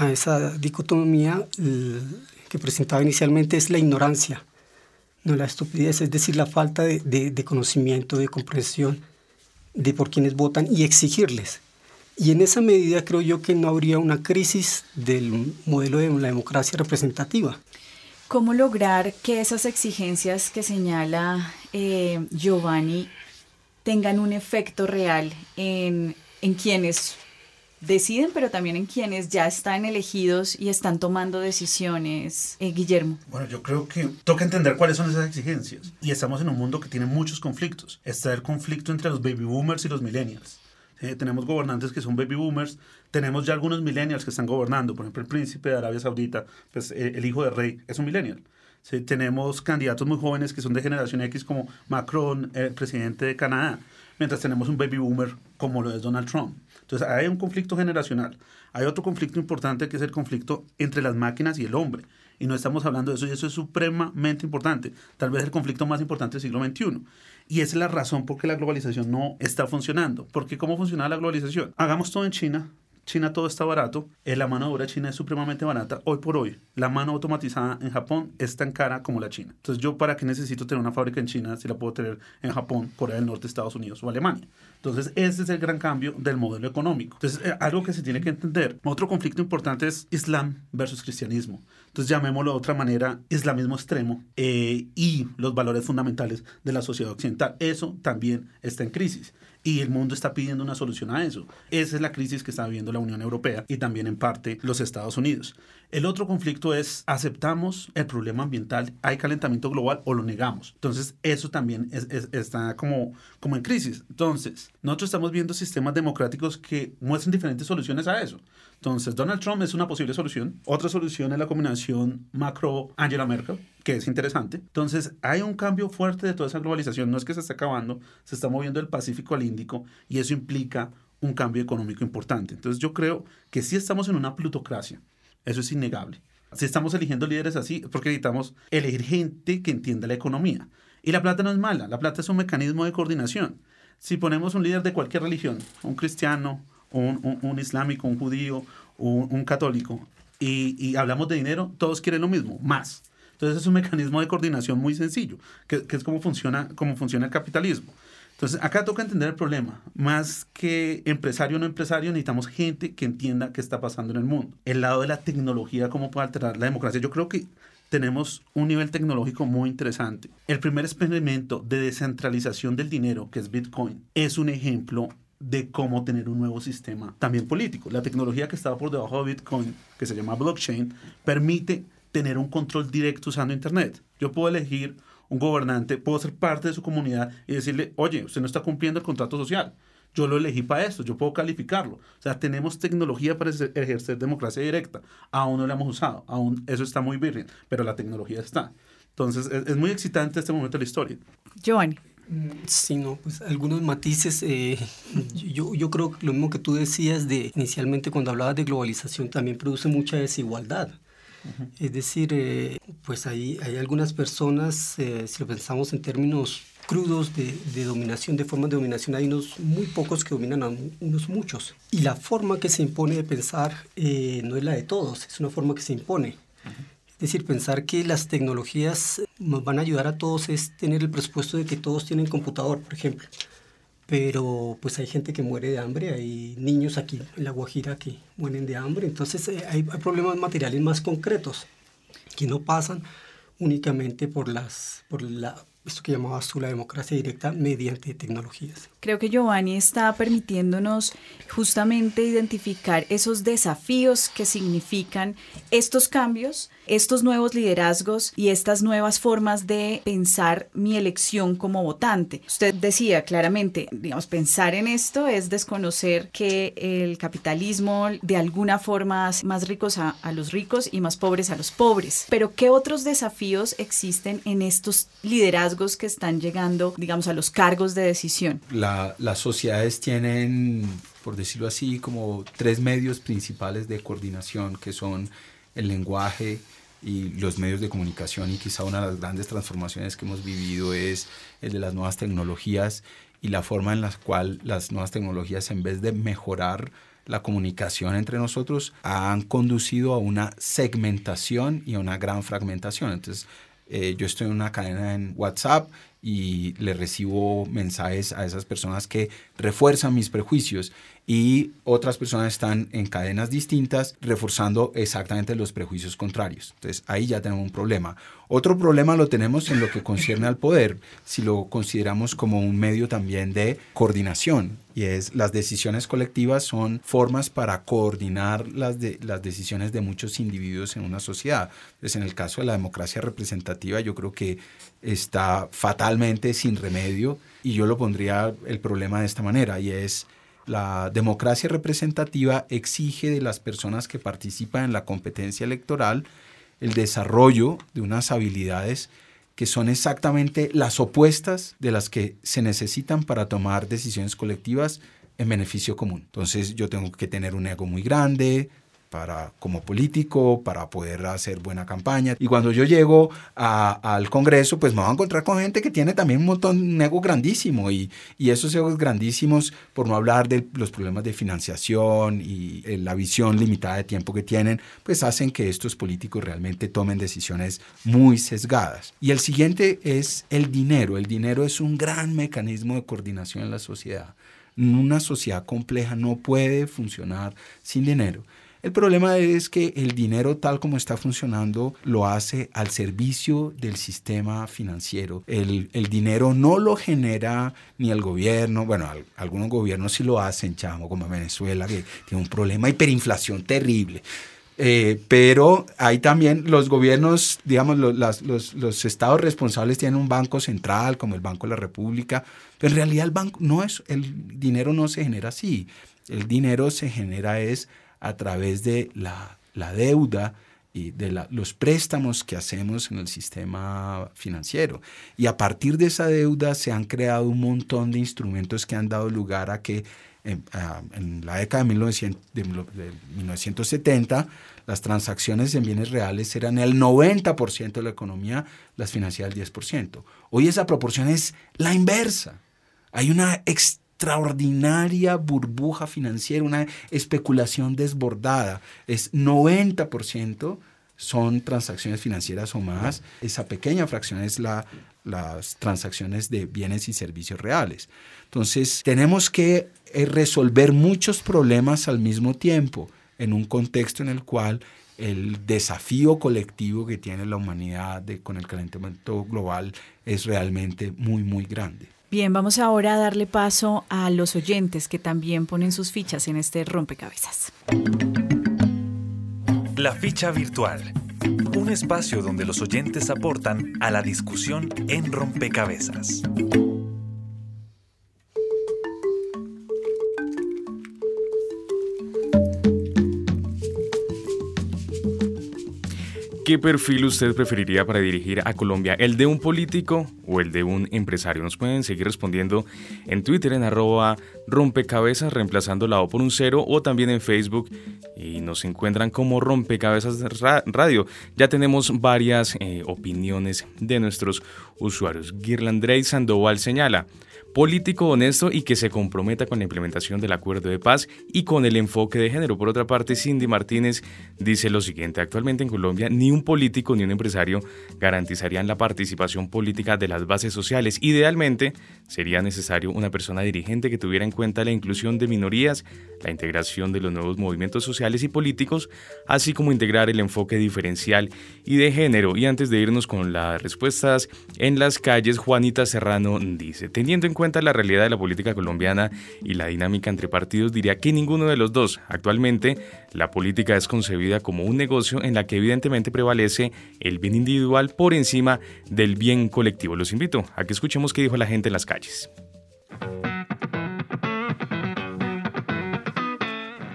dicotomía que presentaba inicialmente es la ignorancia, no la estupidez, es decir, la falta de conocimiento, de comprensión de por quienes votan y exigirles. Y en esa medida creo yo que no habría una crisis del modelo de la democracia representativa.
¿Cómo lograr que esas exigencias que señala eh, Giovanni tengan un efecto real en, en quienes deciden, pero también en quienes ya están elegidos y están tomando decisiones, eh, Guillermo?
Bueno, yo creo que toca entender cuáles son esas exigencias. Y estamos en un mundo que tiene muchos conflictos. Está el conflicto entre los baby boomers y los millennials. Tenemos gobernantes que son baby boomers, tenemos ya algunos millennials que están gobernando. Por ejemplo, el príncipe de Arabia Saudita, pues eh, el hijo del rey, es un millennial. tenemos candidatos muy jóvenes que son de generación X como Macron, el presidente de Canadá, mientras tenemos un baby boomer como lo es Donald Trump. Entonces hay un conflicto generacional. Hay otro conflicto importante que es el conflicto entre las máquinas y el hombre. Y no estamos hablando de eso y eso es supremamente importante. Tal vez el conflicto más importante del siglo XXI. Y esa es la razón por qué la globalización no está funcionando. Porque ¿cómo funciona la globalización? Hagamos todo en China, China todo está barato, eh, la mano de obra china es supremamente barata. Hoy por hoy, la mano automatizada en Japón es tan cara como la china. Entonces, ¿yo para qué necesito tener una fábrica en China si la puedo tener en Japón, Corea del Norte, Estados Unidos o Alemania? Entonces, ese es el gran cambio del modelo económico. Entonces, eh, algo que se tiene que entender. Otro conflicto importante es Islam versus cristianismo. Entonces, llamémoslo de otra manera, islamismo extremo eh, y los valores fundamentales de la sociedad occidental. Eso también está en crisis y el mundo está pidiendo una solución a eso. Esa es la crisis que está viviendo la Unión Europea y también en parte los Estados Unidos. El otro conflicto es, ¿aceptamos el problema ambiental? ¿Hay calentamiento global o lo negamos? Entonces, eso también está como, como en crisis. Entonces, nosotros estamos viendo sistemas democráticos que muestran diferentes soluciones a eso. Entonces, Donald Trump es una posible solución. Otra solución es la combinación macro-Angela Merkel, que es interesante. Entonces, hay un cambio fuerte de toda esa globalización. No es que se esté acabando, se está moviendo el Pacífico al Índico y eso implica un cambio económico importante. Entonces, yo creo que sí estamos en una plutocracia. Eso es innegable. Si estamos eligiendo líderes así, es porque necesitamos elegir gente que entienda la economía. Y la plata no es mala, la plata es un mecanismo de coordinación. Si ponemos un líder de cualquier religión, un cristiano, un, islámico, un judío, un, un católico, y, hablamos de dinero, todos quieren lo mismo, más. Entonces es un mecanismo de coordinación muy sencillo, que, es como funciona, cómo funciona el capitalismo. Entonces acá toca entender el problema. Más que empresario o no empresario, necesitamos gente que entienda qué está pasando en el mundo. El lado de la tecnología, cómo puede alterar la democracia. Yo creo que tenemos un nivel tecnológico muy interesante. El primer experimento de descentralización del dinero, que es Bitcoin, es un ejemplo de cómo tener un nuevo sistema también político. La tecnología que estaba por debajo de Bitcoin, que se llama blockchain, permite tener un control directo usando Internet. Yo puedo elegir un gobernante, puedo ser parte de su comunidad y decirle, oye, usted no está cumpliendo el contrato social. Yo lo elegí para esto, yo puedo calificarlo. O sea, tenemos tecnología para ejercer democracia directa. Aún no la hemos usado, aún eso está muy virgen, pero la tecnología está. Entonces, es, muy excitante este momento de la historia.
Giovanni.
Sí, no, pues algunos matices. Eh, yo, yo creo que lo mismo que tú decías de inicialmente cuando hablabas de globalización también produce mucha desigualdad. Es decir, eh, pues hay, hay algunas personas, eh, si lo pensamos en términos crudos de, de, dominación, de formas de dominación, hay unos muy pocos que dominan a unos muchos. Y la forma que se impone de pensar no es la de todos, es una forma que se impone. Es decir, pensar que las tecnologías nos van a ayudar a todos es tener el presupuesto de que todos tienen computador, por ejemplo. Pero pues hay gente que muere de hambre, hay niños aquí en La Guajira que mueren de hambre, entonces eh, hay, hay problemas materiales más concretos que no pasan únicamente por, las, por la, esto que llamabas tú la democracia directa mediante tecnologías.
Creo que Giovanni está permitiéndonos justamente identificar esos desafíos que significan estos cambios, estos nuevos liderazgos y estas nuevas formas de pensar mi elección como votante. Usted decía claramente, digamos, pensar en esto es desconocer que el capitalismo de alguna forma hace más ricos a, los ricos y más pobres a los pobres. Pero ¿qué otros desafíos existen en estos liderazgos que están llegando, digamos, a los cargos de decisión?
Las sociedades tienen, por decirlo así, como tres medios principales de coordinación, que son el lenguaje, y los medios de comunicación y quizá una de las grandes transformaciones que hemos vivido es el de las nuevas tecnologías y la forma en la cual las nuevas tecnologías en vez de mejorar la comunicación entre nosotros han conducido a una segmentación y a una gran fragmentación. Entonces, eh, yo estoy en una cadena en WhatsApp y le recibo mensajes a esas personas que refuerzan mis prejuicios y otras personas están en cadenas distintas reforzando exactamente los prejuicios contrarios. Entonces ahí ya tenemos un problema. Otro problema lo tenemos en lo que concierne al poder, si lo consideramos como un medio también de coordinación. Y es las decisiones colectivas son formas para coordinar las, de, las decisiones de muchos individuos en una sociedad. Entonces en el caso de la democracia representativa yo creo que está fatalmente sin remedio y yo lo pondría el problema de esta manera y es la democracia representativa exige de las personas que participan en la competencia electoral el desarrollo de unas habilidades que son exactamente las opuestas de las que se necesitan para tomar decisiones colectivas en beneficio común. Entonces yo tengo que tener un ego muy grande, para, como político, para poder hacer buena campaña. Y cuando yo llego al Congreso, pues me voy a encontrar con gente que tiene también un montón, un ego grandísimo. Y, y esos egos grandísimos, por no hablar de los problemas de financiación y eh, la visión limitada de tiempo que tienen, pues hacen que estos políticos realmente tomen decisiones muy sesgadas. Y el siguiente es el dinero. El dinero es un gran mecanismo de coordinación en la sociedad. Una sociedad compleja no puede funcionar sin dinero. El problema es que el dinero tal como está funcionando lo hace al servicio del sistema financiero. El, dinero no lo genera ni el gobierno, bueno, algunos gobiernos sí lo hacen, chamo, como Venezuela, que tiene un problema de hiperinflación terrible. Eh, pero hay también los gobiernos, digamos, los, estados responsables tienen un banco central como el Banco de la República, pero en realidad el banco no es, el dinero no se genera así. El dinero se genera es a través de la, deuda y de los préstamos que hacemos en el sistema financiero. Y a partir de esa deuda se han creado un montón de instrumentos que han dado lugar a que en, la década de, 1900, de, 1970 las transacciones en bienes reales eran el 90% de la economía, las financieras el 10%. Hoy esa proporción es la inversa. Hay una extraordinaria burbuja financiera, una especulación desbordada. Es 90% son transacciones financieras o más. Esa pequeña fracción es la, las transacciones de bienes y servicios reales. Entonces, tenemos que eh, resolver muchos problemas al mismo tiempo en un contexto en el cual el desafío colectivo que tiene la humanidad con el calentamiento global es realmente muy, muy grande.
Bien, vamos ahora a darle paso a los oyentes que también ponen sus fichas en este rompecabezas.
La ficha virtual. Un espacio donde los oyentes aportan a la discusión en rompecabezas.
¿Qué perfil usted preferiría para dirigir a Colombia? ¿El de un político o el de un empresario? Nos pueden seguir respondiendo en Twitter en arroba rompecabezas, reemplazando la O por un cero, o también en Facebook y nos encuentran como rompecabezas radio. Ya tenemos varias eh, opiniones de nuestros usuarios. Girlandrey Sandoval señala político honesto y que se comprometa con la implementación del acuerdo de paz y con el enfoque de género. Por otra parte, Cindy Martínez dice lo siguiente, actualmente en Colombia ni un político ni un empresario garantizarían la participación política de las bases sociales. Idealmente, sería necesario una persona dirigente que tuviera en cuenta la inclusión de minorías, la integración de los nuevos movimientos sociales y políticos, así como integrar el enfoque diferencial y de género. Y antes de irnos con las respuestas en las calles, Juanita Serrano dice, teniendo en cuenta la realidad de la política colombiana y la dinámica entre partidos, diría que ninguno de los dos. Actualmente, la política es concebida como un negocio en la que evidentemente prevalece el bien individual por encima del bien colectivo. Los invito a que escuchemos qué dijo la gente en las calles.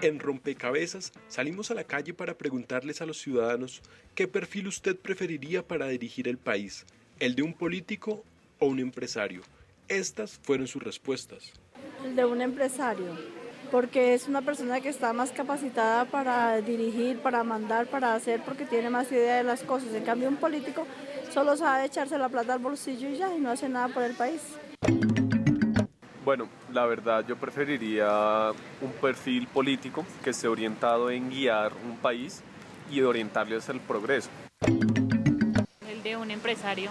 En Rompecabezas salimos a la calle para preguntarles a los ciudadanos qué perfil usted preferiría para dirigir el país, el de un político o un empresario. Estas fueron sus respuestas.
El de un empresario, porque es una persona que está más capacitada para dirigir, para mandar, para hacer, porque tiene más idea de las cosas. En cambio, un político solo sabe echarse la plata al bolsillo y ya, y no hace nada por el país.
Bueno, la verdad yo preferiría un perfil político que esté orientado en guiar un país y de orientarle hacia el progreso.
El de un empresario,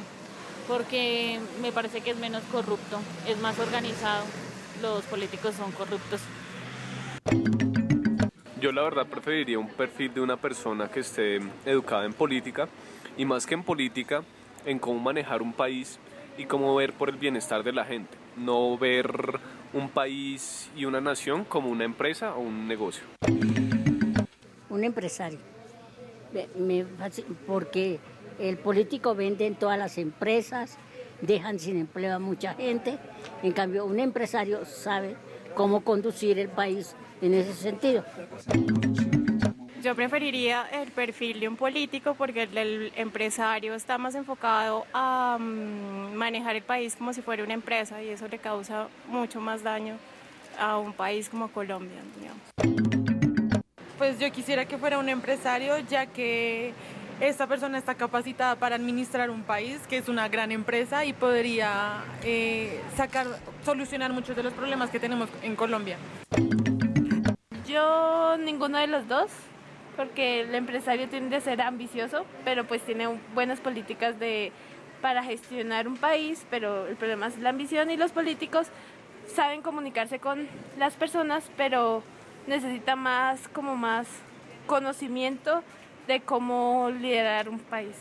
porque me parece que es menos corrupto, es más organizado. Los políticos son corruptos.
Yo la verdad preferiría un perfil de una persona que esté educada en política y más que en política, en cómo manejar un país y cómo ver por el bienestar de la gente, no ver un país y una nación como una empresa o un negocio.
Un empresario, porque el político vende en todas las empresas, dejan sin empleo a mucha gente, en cambio un empresario sabe cómo conducir el país en ese sentido.
Yo preferiría el perfil de un político porque el, empresario está más enfocado a mm, manejar el país como si fuera una empresa y eso le causa mucho más daño a un país como Colombia.
Pues yo quisiera que fuera un empresario ya que esta persona está capacitada para administrar un país, que es una gran empresa y podría eh, sacar, solucionar muchos de los problemas que tenemos en Colombia.
Yo ninguno de los dos porque el empresario tiende a ser ambicioso, pero pues tiene buenas políticas de, para gestionar un país, pero el problema es la ambición y los políticos saben comunicarse con las personas, pero necesita más como más conocimiento de cómo liderar un país.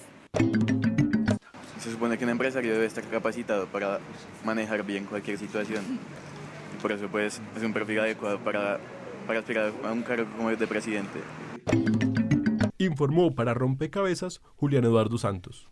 Se supone que un empresario debe estar capacitado para manejar bien cualquier situación. por eso pues es un perfil adecuado para, para aspirar a un cargo como el de presidente.
Informó para Rompecabezas Julián Eduardo Santos.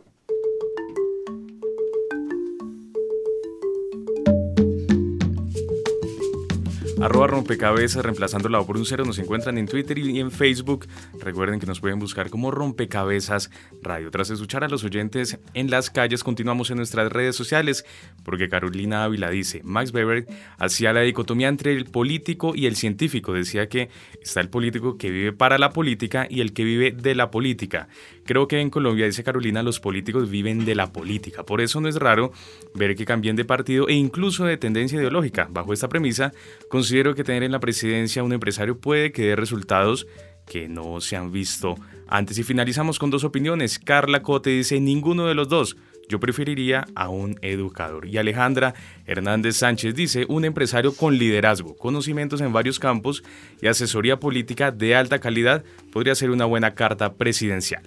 Arroba rompecabezas, reemplazando la O por un cero, nos encuentran en Twitter y en Facebook. Recuerden que nos pueden buscar como rompecabezas radio. Tras escuchar a los oyentes en las calles, continuamos en nuestras redes sociales, porque Carolina Ávila dice, Max Weber hacía la dicotomía entre el político y el científico. Decía que está el político que vive para la política y el que vive de la política. Creo que en Colombia, dice Carolina, los políticos viven de la política. Por eso no es raro ver que cambien de partido e incluso de tendencia ideológica. Bajo esta premisa, considero que tener en la presidencia un empresario puede que dé resultados que no se han visto antes. Y finalizamos con dos opiniones. Carla Cote dice ninguno de los dos. Yo preferiría a un educador. Y Alejandra Hernández Sánchez dice un empresario con liderazgo, conocimientos en varios campos y asesoría política de alta calidad podría ser una buena carta presidencial.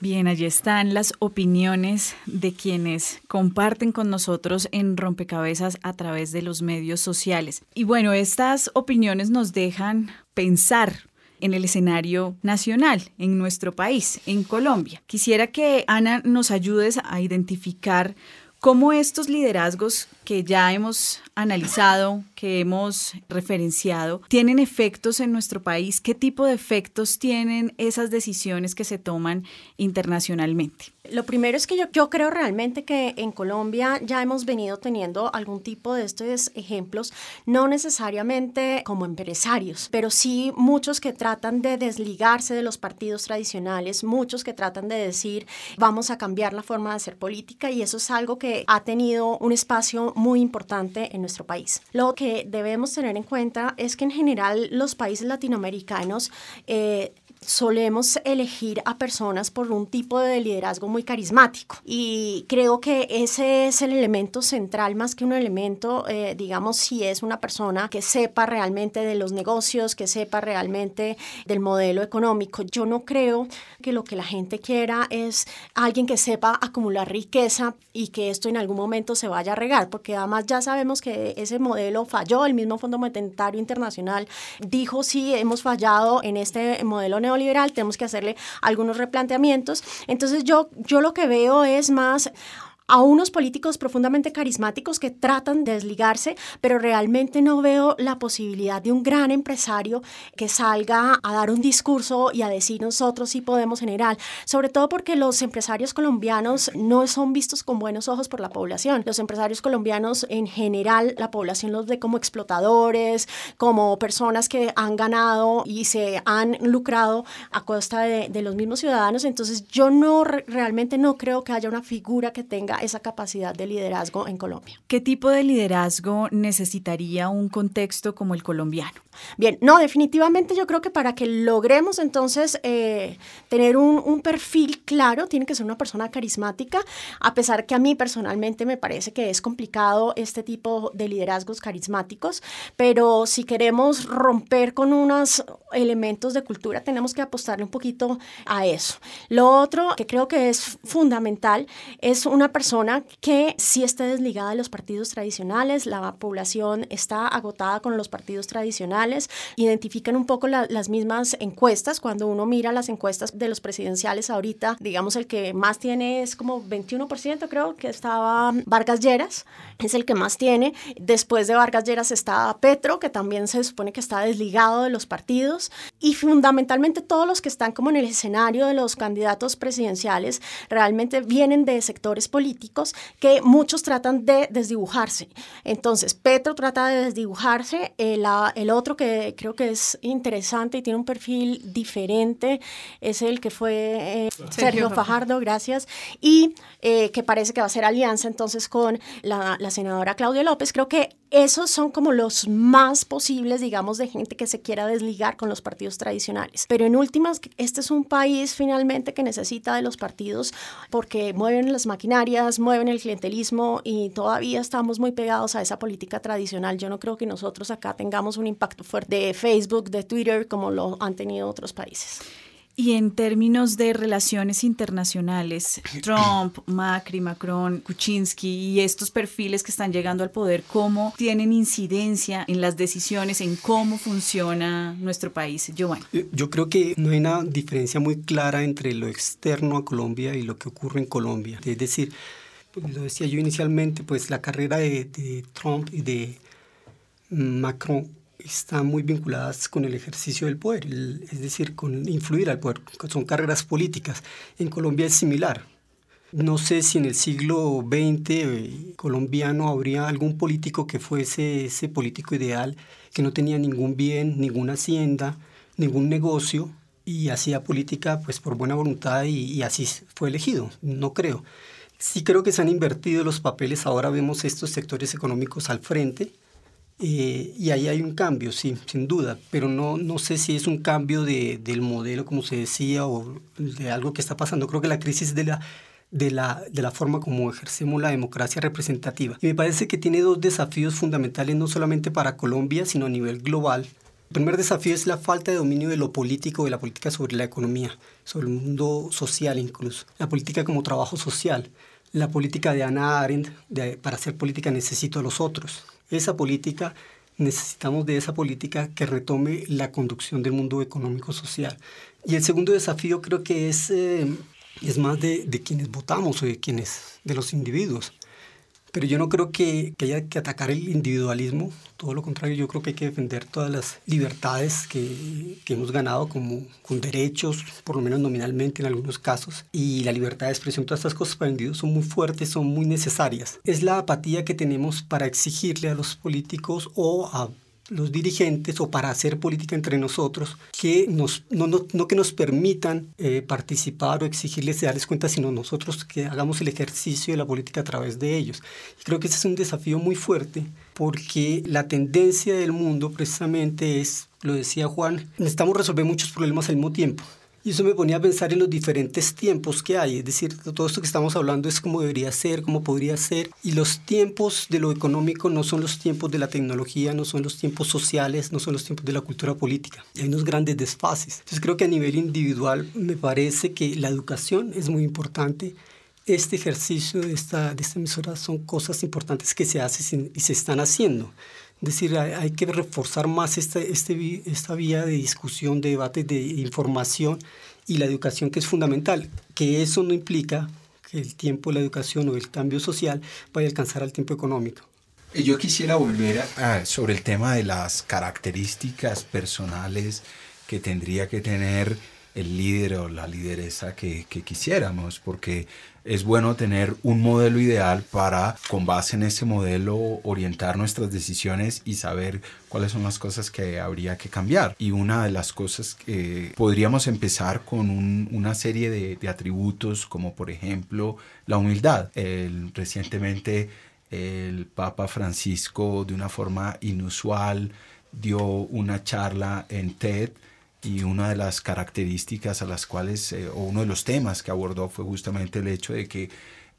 Bien, allí están las opiniones de quienes comparten con nosotros en Rompecabezas a través de los medios sociales. Y bueno, estas opiniones nos dejan pensar en el escenario nacional, en nuestro país, en Colombia. Quisiera que Ana nos ayudes a identificar cómo estos liderazgos que ya hemos analizado, que hemos referenciado, tienen efectos en nuestro país, qué tipo de efectos tienen esas decisiones que se toman internacionalmente.
Lo primero es que yo, yo creo realmente que en Colombia ya hemos venido teniendo algún tipo de estos ejemplos, no necesariamente como empresarios, pero sí muchos que tratan de desligarse de los partidos tradicionales, muchos que tratan de decir vamos a cambiar la forma de hacer política y eso es algo que ha tenido un espacio muy importante en nuestro país. Lo que debemos tener en cuenta es que en general los países latinoamericanos eh, solemos elegir a personas por un tipo de liderazgo muy carismático y creo que ese es el elemento central más que un elemento, eh, digamos, si es una persona que sepa realmente de los negocios, que sepa realmente del modelo económico. Yo no creo que lo que la gente quiera es alguien que sepa acumular riqueza y que esto en algún momento se vaya a regar, porque además ya sabemos que ese modelo falló, el mismo Fondo Monetario Internacional dijo sí, hemos fallado en este modelo tenemos que hacerle algunos replanteamientos. Entonces yo, yo lo que veo es más a unos políticos profundamente carismáticos que tratan de desligarse, pero realmente no veo la posibilidad de un gran empresario que salga a dar un discurso y a decir nosotros sí podemos generar, sobre todo porque los empresarios colombianos no son vistos con buenos ojos por la población. Los empresarios colombianos en general, la población los ve como explotadores, como personas que han ganado y se han lucrado a costa de, de los mismos ciudadanos. Entonces yo no realmente no creo que haya una figura que tenga esa capacidad de liderazgo en Colombia.
¿Qué tipo de liderazgo necesitaría un contexto como el colombiano?
Bien, no, definitivamente yo creo que para que logremos entonces eh, tener un, un, perfil claro, tiene que ser una persona carismática, a pesar que a mí personalmente me parece que es complicado este tipo de liderazgos carismáticos, pero si queremos romper con unos elementos de cultura, tenemos que apostarle un poquito a eso. Lo otro que creo que es fundamental es una persona que sí esté desligada de los partidos tradicionales, la población está agotada con los partidos tradicionales, identifican un poco las mismas encuestas. Cuando uno mira las encuestas de los presidenciales ahorita, digamos el que más tiene es como 21%, creo que estaba Vargas Lleras, es el que más tiene. Después de Vargas Lleras está Petro, que también se supone que está desligado de los partidos. Y fundamentalmente todos los que están como en el escenario de los candidatos presidenciales realmente vienen de sectores políticos que muchos tratan de desdibujarse. Entonces, Petro trata de desdibujarse, el, el otro que creo que es interesante y tiene un perfil diferente es el que fue eh, Sergio, Fajardo, gracias, y eh, que parece que va a ser alianza entonces con la, la senadora Claudia López. Creo que esos son como los más posibles, digamos, de gente que se quiera desligar con los partidos tradicionales. Pero en últimas, este es un país finalmente que necesita de los partidos porque mueven las maquinarias, mueven el clientelismo y todavía estamos muy pegados a esa política tradicional. Yo no creo que nosotros acá tengamos un impacto fuerte de Facebook, de Twitter, como lo han tenido otros países.
Y en términos de relaciones internacionales, Trump, Macri, Macron, Kuczynski y estos perfiles que están llegando al poder, ¿cómo tienen incidencia en las decisiones, en cómo funciona nuestro país? Giovanni.
Eh, yo creo que no hay una diferencia muy clara entre lo externo a Colombia y lo que ocurre en Colombia. Es decir, pues, lo decía yo inicialmente, pues la carrera de, de Trump y de Macron están muy vinculadas con el ejercicio del poder, es decir, con influir al poder. Son carreras políticas. En Colombia es similar. No sé si en el siglo XX eh, colombiano habría algún político que fuese ese político ideal, que no tenía ningún bien, ninguna hacienda, ningún negocio y hacía política pues por buena voluntad y, y así fue elegido. No creo. Sí creo que se han invertido los papeles. Ahora vemos estos sectores económicos al frente eh, y ahí hay un cambio, sí, sin duda, pero no, no sé si es un cambio de, del modelo, como se decía, o de algo que está pasando. Creo que la crisis de la, de la, de la forma como ejercemos la democracia representativa. Y me parece que tiene dos desafíos fundamentales, no solamente para Colombia, sino a nivel global. El primer desafío es la falta de dominio de lo político, de la política sobre la economía, sobre el mundo social incluso. La política como trabajo social. La política de Ana Arendt, para hacer política necesito a los otros esa política, necesitamos de esa política que retome la conducción del mundo económico-social. Y el segundo desafío creo que es, eh, es más de, de, quienes votamos o de quienes, de los individuos. Pero yo no creo que, que, haya que atacar el individualismo, todo lo contrario, yo creo que hay que defender todas las libertades que, que, hemos ganado como con derechos, por lo menos nominalmente en algunos casos, y la libertad de expresión, todas estas cosas para el individuo son muy fuertes, son muy necesarias. Es la apatía que tenemos para exigirle a los políticos o a los dirigentes o para hacer política entre nosotros que nos, no, no, no que nos permitan eh, participar o exigirles darles cuenta, sino nosotros que hagamos el ejercicio de la política a través de ellos. Y creo que ese es un desafío muy fuerte porque la tendencia del mundo precisamente es, lo decía Juan, necesitamos resolver muchos problemas al mismo tiempo. Y eso me ponía a pensar en los diferentes tiempos que hay, es decir, todo esto que estamos hablando es cómo debería ser, cómo podría ser, y los tiempos de lo económico no son los tiempos de la tecnología, no son los tiempos sociales, no son los tiempos de la cultura política. Y hay unos grandes desfases. Entonces creo que a nivel individual me parece que la educación es muy importante. Este ejercicio de esta, de esta emisora son cosas importantes que se hacen y se están haciendo. Es decir, hay, que reforzar más esta, este, esta vía de discusión, de debate, de información y la educación que es fundamental. Que eso no implica que el tiempo de la educación o el cambio social vaya a alcanzar al tiempo económico.
Yo quisiera volver a, sobre el tema de las características personales que tendría que tener el líder o la lideresa que, que, quisiéramos, porque es bueno tener un modelo ideal para, con base en ese modelo, orientar nuestras decisiones y saber cuáles son las cosas que habría que cambiar. Y una de las cosas que podríamos empezar con un, una serie de, de, atributos, como por ejemplo la humildad. El, recientemente el Papa Francisco, de una forma inusual, dio una charla en TED y una de las características a las cuales, eh, o uno de los temas que abordó fue justamente el hecho de que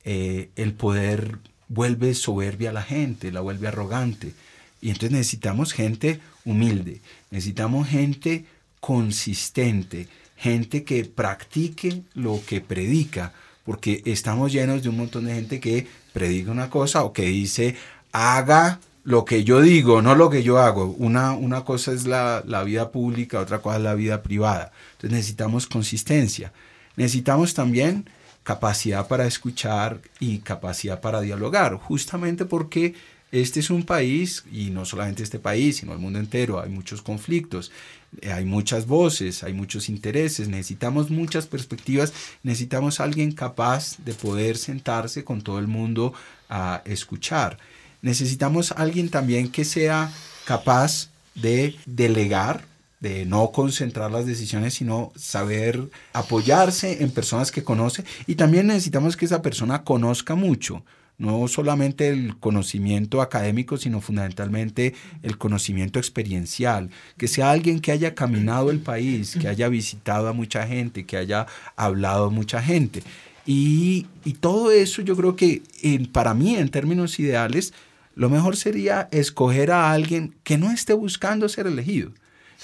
eh, el poder vuelve soberbia a la gente, la vuelve arrogante. Y entonces necesitamos gente humilde, necesitamos gente consistente, gente que practique lo que predica, porque estamos llenos de un montón de gente que predica una cosa o que dice, haga lo que yo digo, no lo que yo hago. Una, una cosa es la, la, vida pública, otra cosa es la vida privada. Entonces necesitamos consistencia. Necesitamos también capacidad para escuchar y capacidad para dialogar, justamente porque este es un país, y no solamente este país, sino el mundo entero, hay muchos conflictos, hay muchas voces, hay muchos intereses, necesitamos muchas perspectivas, necesitamos alguien capaz de poder sentarse con todo el mundo a escuchar necesitamos alguien también que sea capaz de delegar, de no concentrar las decisiones, sino saber apoyarse en personas que conoce. Y también necesitamos que esa persona conozca mucho, no solamente el conocimiento académico, sino fundamentalmente el conocimiento experiencial, que sea alguien que haya caminado el país, que haya visitado a mucha gente, que haya hablado a mucha gente. Y, todo eso yo creo que para mí, en términos ideales, lo mejor sería escoger a alguien que no esté buscando ser elegido.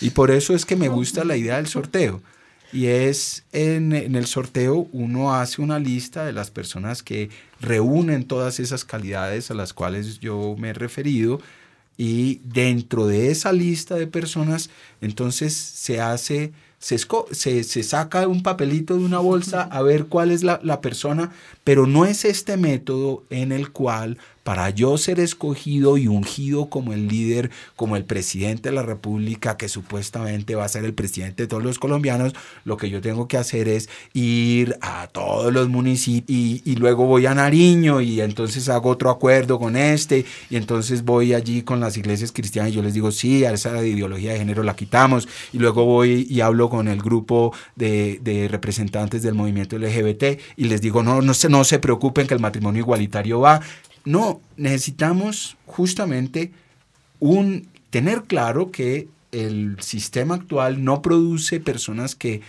Y por eso es que me gusta la idea del sorteo. Y es en, en, el sorteo uno hace una lista de las personas que reúnen todas esas calidades a las cuales yo me he referido. Y dentro de esa lista de personas, entonces se hace, se, se, se saca un papelito de una bolsa a ver cuál es la, la persona, pero no es este método en el cual para yo ser escogido y ungido como el líder, como el presidente de la República, que supuestamente va a ser el presidente de todos los colombianos, lo que yo tengo que hacer es ir a todos los municipios y, luego voy a Nariño y entonces hago otro acuerdo con este y entonces voy allí con las iglesias cristianas y yo les digo, sí, a esa ideología de género la quitamos y luego voy y hablo con el grupo de, de representantes del movimiento LGBT y les digo, no, no se, no se preocupen que el matrimonio igualitario va. No, necesitamos justamente un, tener claro que el sistema actual no produce personas que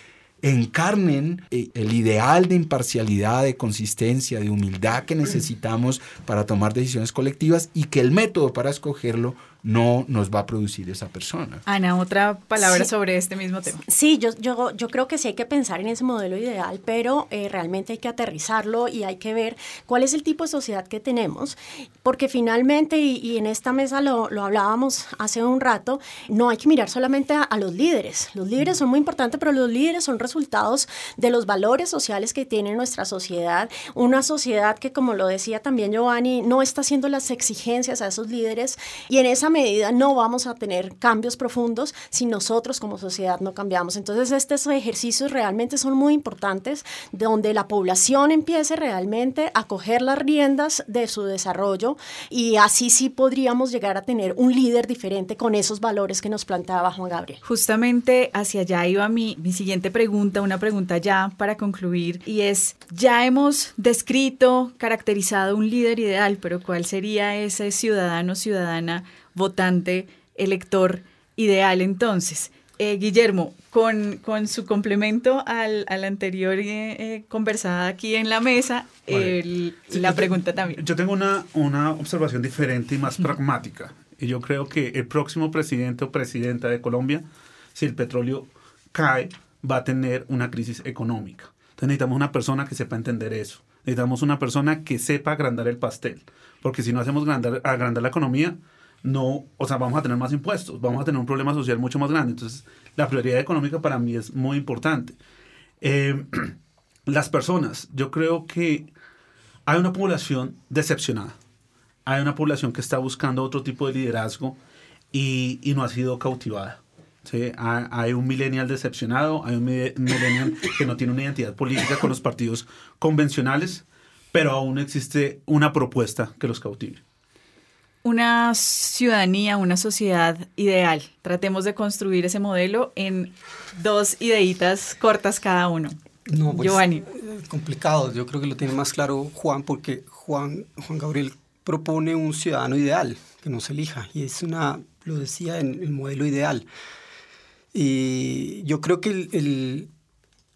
encarnen eh, el ideal de imparcialidad, de consistencia, de humildad que necesitamos para tomar decisiones colectivas y que el método para escogerlo no nos va a producir esa persona.
Ana, otra palabra sobre este mismo tema.
Sí, yo, yo, yo creo que sí hay que pensar en ese modelo ideal, pero eh, realmente hay que aterrizarlo y hay que ver cuál es el tipo de sociedad que tenemos, porque finalmente, y, en esta mesa lo, lo, hablábamos hace un rato, no hay que mirar solamente a, a, los líderes. Los líderes son muy importantes, pero los líderes son resultados de los valores sociales que tiene nuestra sociedad, una sociedad que, como lo decía también Giovanni, no está haciendo las exigencias a esos líderes y en esa medida no vamos a tener cambios profundos si nosotros como sociedad no cambiamos. Entonces estos ejercicios realmente son muy importantes donde la población empiece realmente a coger las riendas de su desarrollo y así sí podríamos llegar a tener un líder diferente con esos valores que nos planteaba Juan Gabriel.
Justamente hacia allá iba mi, mi siguiente pregunta, una pregunta ya para concluir y es, ya hemos descrito, caracterizado un líder ideal, pero ¿cuál sería ese ciudadano, ciudadana votante, elector ideal entonces. Eh, Guillermo, con, con, su complemento al, al anterior eh, eh, conversada aquí en la mesa, el, la pregunta también.
Yo tengo una, una observación diferente y más pragmática. Y yo creo que el próximo presidente o presidenta de Colombia, si el petróleo cae, va a tener una crisis económica. Entonces necesitamos una persona que sepa entender eso. Necesitamos una persona que sepa agrandar el pastel. Porque si no hacemos agrandar, agrandar la economía, no, o sea, vamos a tener más impuestos, vamos a tener un problema social mucho más grande. Entonces, la prioridad económica para mí es muy importante. Eh, las personas, yo creo que Hay una población decepcionada. Hay una población que está buscando otro tipo de liderazgo y, y no ha sido cautivada. ¿sí? Hay, hay un millennial decepcionado, hay un mi- millennial que no tiene una identidad política con los partidos convencionales, pero aún existe una propuesta que los cautive.
Una ciudadanía, una sociedad ideal. Tratemos de construir ese modelo en dos ideitas cortas cada uno.
No, pues,
Giovanni.
eh, complicado. Yo creo que lo tiene más claro Juan, porque Juan, Juan Gabriel propone un ciudadano ideal que nos elija. Y es una, lo decía, en el modelo ideal. Y yo creo que el,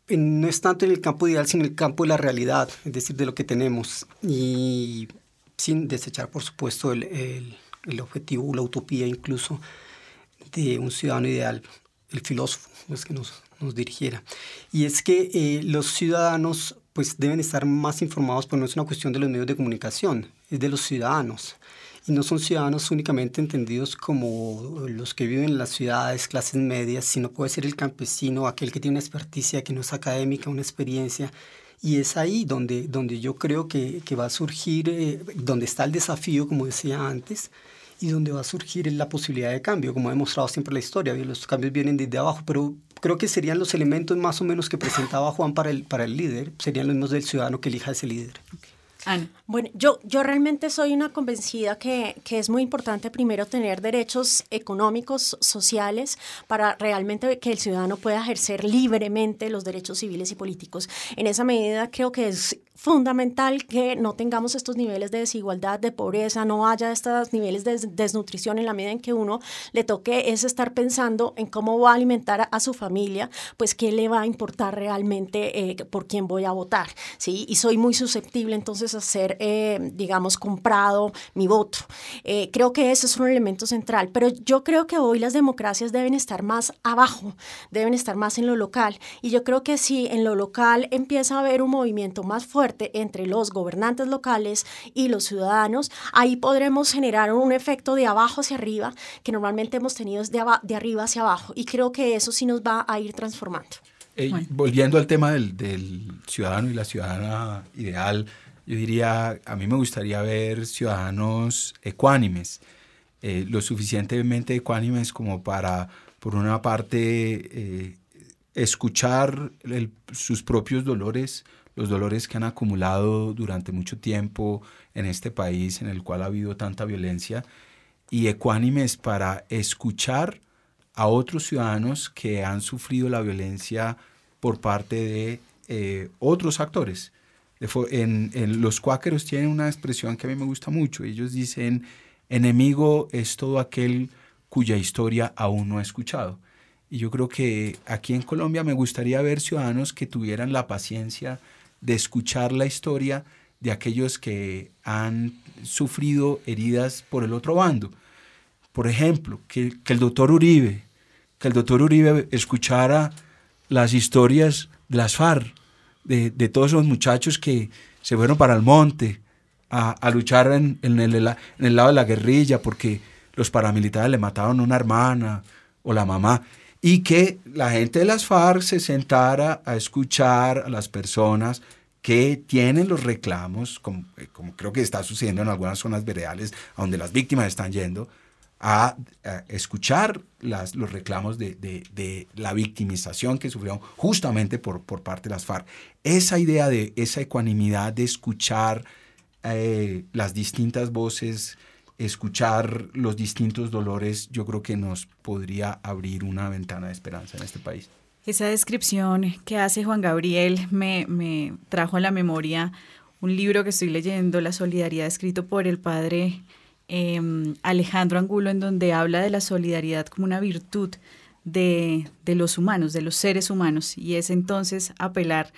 no es tanto en el campo ideal, sino en el campo de la realidad, es decir, de lo que tenemos. Y sin desechar, por supuesto, el, el- el objetivo, la utopía incluso de un ciudadano ideal, el filósofo, es que nos, nos dirigiera. Y es que eh, los ciudadanos pues deben estar más informados, pero no es una cuestión de los medios de comunicación, es de los ciudadanos. Y no son ciudadanos únicamente entendidos como los que viven en las ciudades, clases medias, sino puede ser el campesino, aquel que tiene una experticia que no es académica, una experiencia. Y es ahí donde, donde yo creo que, que va a surgir, eh, donde está el desafío, como decía antes, y donde va a surgir la posibilidad de cambio, como ha demostrado siempre la historia. Los cambios vienen desde abajo, pero creo que serían los elementos más o menos que presentaba Juan para el, para el líder, serían los mismos del ciudadano que elija ese líder.
Bueno, yo, yo realmente soy una convencida que, que es muy importante primero tener derechos económicos, sociales, para realmente que el ciudadano pueda ejercer libremente los derechos civiles y políticos. En esa medida creo que es fundamental que no tengamos estos niveles de desigualdad, de pobreza, no haya estos niveles de des- desnutrición en la medida en que uno le toque es estar pensando en cómo va a alimentar a, a su familia, pues qué le va a importar realmente eh, por quién voy a votar, ¿sí? Y soy muy susceptible entonces a ser, eh, digamos, comprado mi voto. Eh, creo que ese es un elemento central, pero yo creo que hoy las democracias deben estar más abajo, deben estar más en lo local. Y yo creo que si en lo local empieza a haber un movimiento más fuerte entre los gobernantes locales y los ciudadanos, ahí podremos generar un efecto de abajo hacia arriba que normalmente hemos tenido es de, de arriba hacia abajo. Y creo que eso sí nos va a ir transformando.
Eh, Volviendo al tema del, del ciudadano y la ciudadana ideal, yo diría, a mí me gustaría ver ciudadanos ecuánimes, eh, lo suficientemente ecuánimes como para, por una parte, eh, escuchar el- sus propios dolores, los dolores que han acumulado durante mucho tiempo en este país en el cual ha habido tanta violencia, y ecuánimes para escuchar a otros ciudadanos que han sufrido la violencia por parte de eh, otros actores. En, en los cuáqueros tienen una expresión que a mí me gusta mucho. Ellos dicen, enemigo es todo aquel cuya historia aún no he escuchado. Y yo creo que aquí en Colombia me gustaría ver ciudadanos que tuvieran la paciencia de escuchar la historia de aquellos que han sufrido heridas por el otro bando. Por ejemplo, que, el doctor Uribe, que el doctor Uribe escuchara las historias de las FARC, de, de todos esos muchachos que se fueron para el monte a, a luchar en, en el, en el lado de la guerrilla porque los paramilitares le mataron a una hermana o la mamá y que la gente de las FARC se sentara a escuchar a las personas que tienen los reclamos, como, eh, como creo que está sucediendo en algunas zonas veredales, a donde las víctimas están yendo, a, a escuchar las, los reclamos de, de- de la victimización que sufrieron justamente por, por parte de las FARC. Esa idea de esa ecuanimidad de escuchar eh, las distintas voces, escuchar los distintos dolores, yo creo que nos podría abrir una ventana de esperanza en este país.
Esa descripción que hace Juan Gabriel me, me trajo a la memoria un libro que estoy leyendo, La Solidaridad, escrito por el padre eh, Alejandro Angulo, en donde habla de la solidaridad como una virtud de, de los humanos, de los seres humanos, y es entonces apelar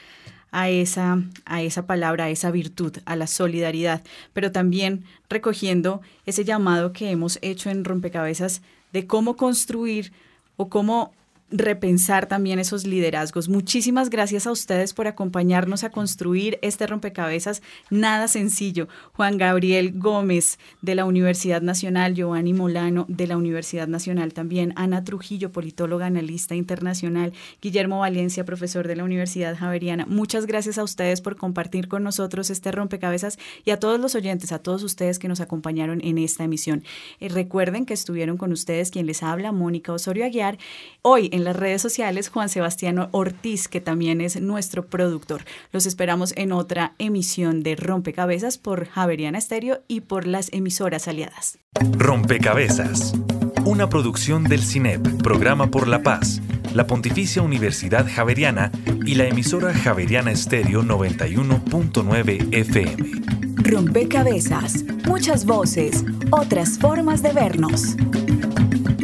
a esa, a esa palabra, a esa virtud, a la solidaridad, pero también recogiendo ese llamado que hemos hecho en Rompecabezas de cómo construir o cómo repensar también esos liderazgos. Muchísimas gracias a ustedes por acompañarnos a construir este rompecabezas nada sencillo. Juan Gabriel Gómez de la Universidad Nacional, Giovanni Molano de la Universidad Nacional también, Ana Trujillo, politóloga, analista internacional, Guillermo Valencia, profesor de la Universidad Javeriana. Muchas gracias a ustedes por compartir con nosotros este rompecabezas y a todos los oyentes, a todos ustedes que nos acompañaron en esta emisión. Eh, recuerden que estuvieron con ustedes quien les habla, Mónica Osorio Aguiar. Hoy en las redes sociales, Juan Sebastián Ortiz, que también es nuestro productor. Los esperamos en otra emisión de Rompecabezas por Javeriana Estéreo y por las emisoras aliadas.
Rompecabezas. Una producción del CINEP, Programa por la Paz, la Pontificia Universidad Javeriana y la emisora Javeriana Estéreo 91.9 FM.
Rompecabezas. Muchas voces, otras formas de vernos.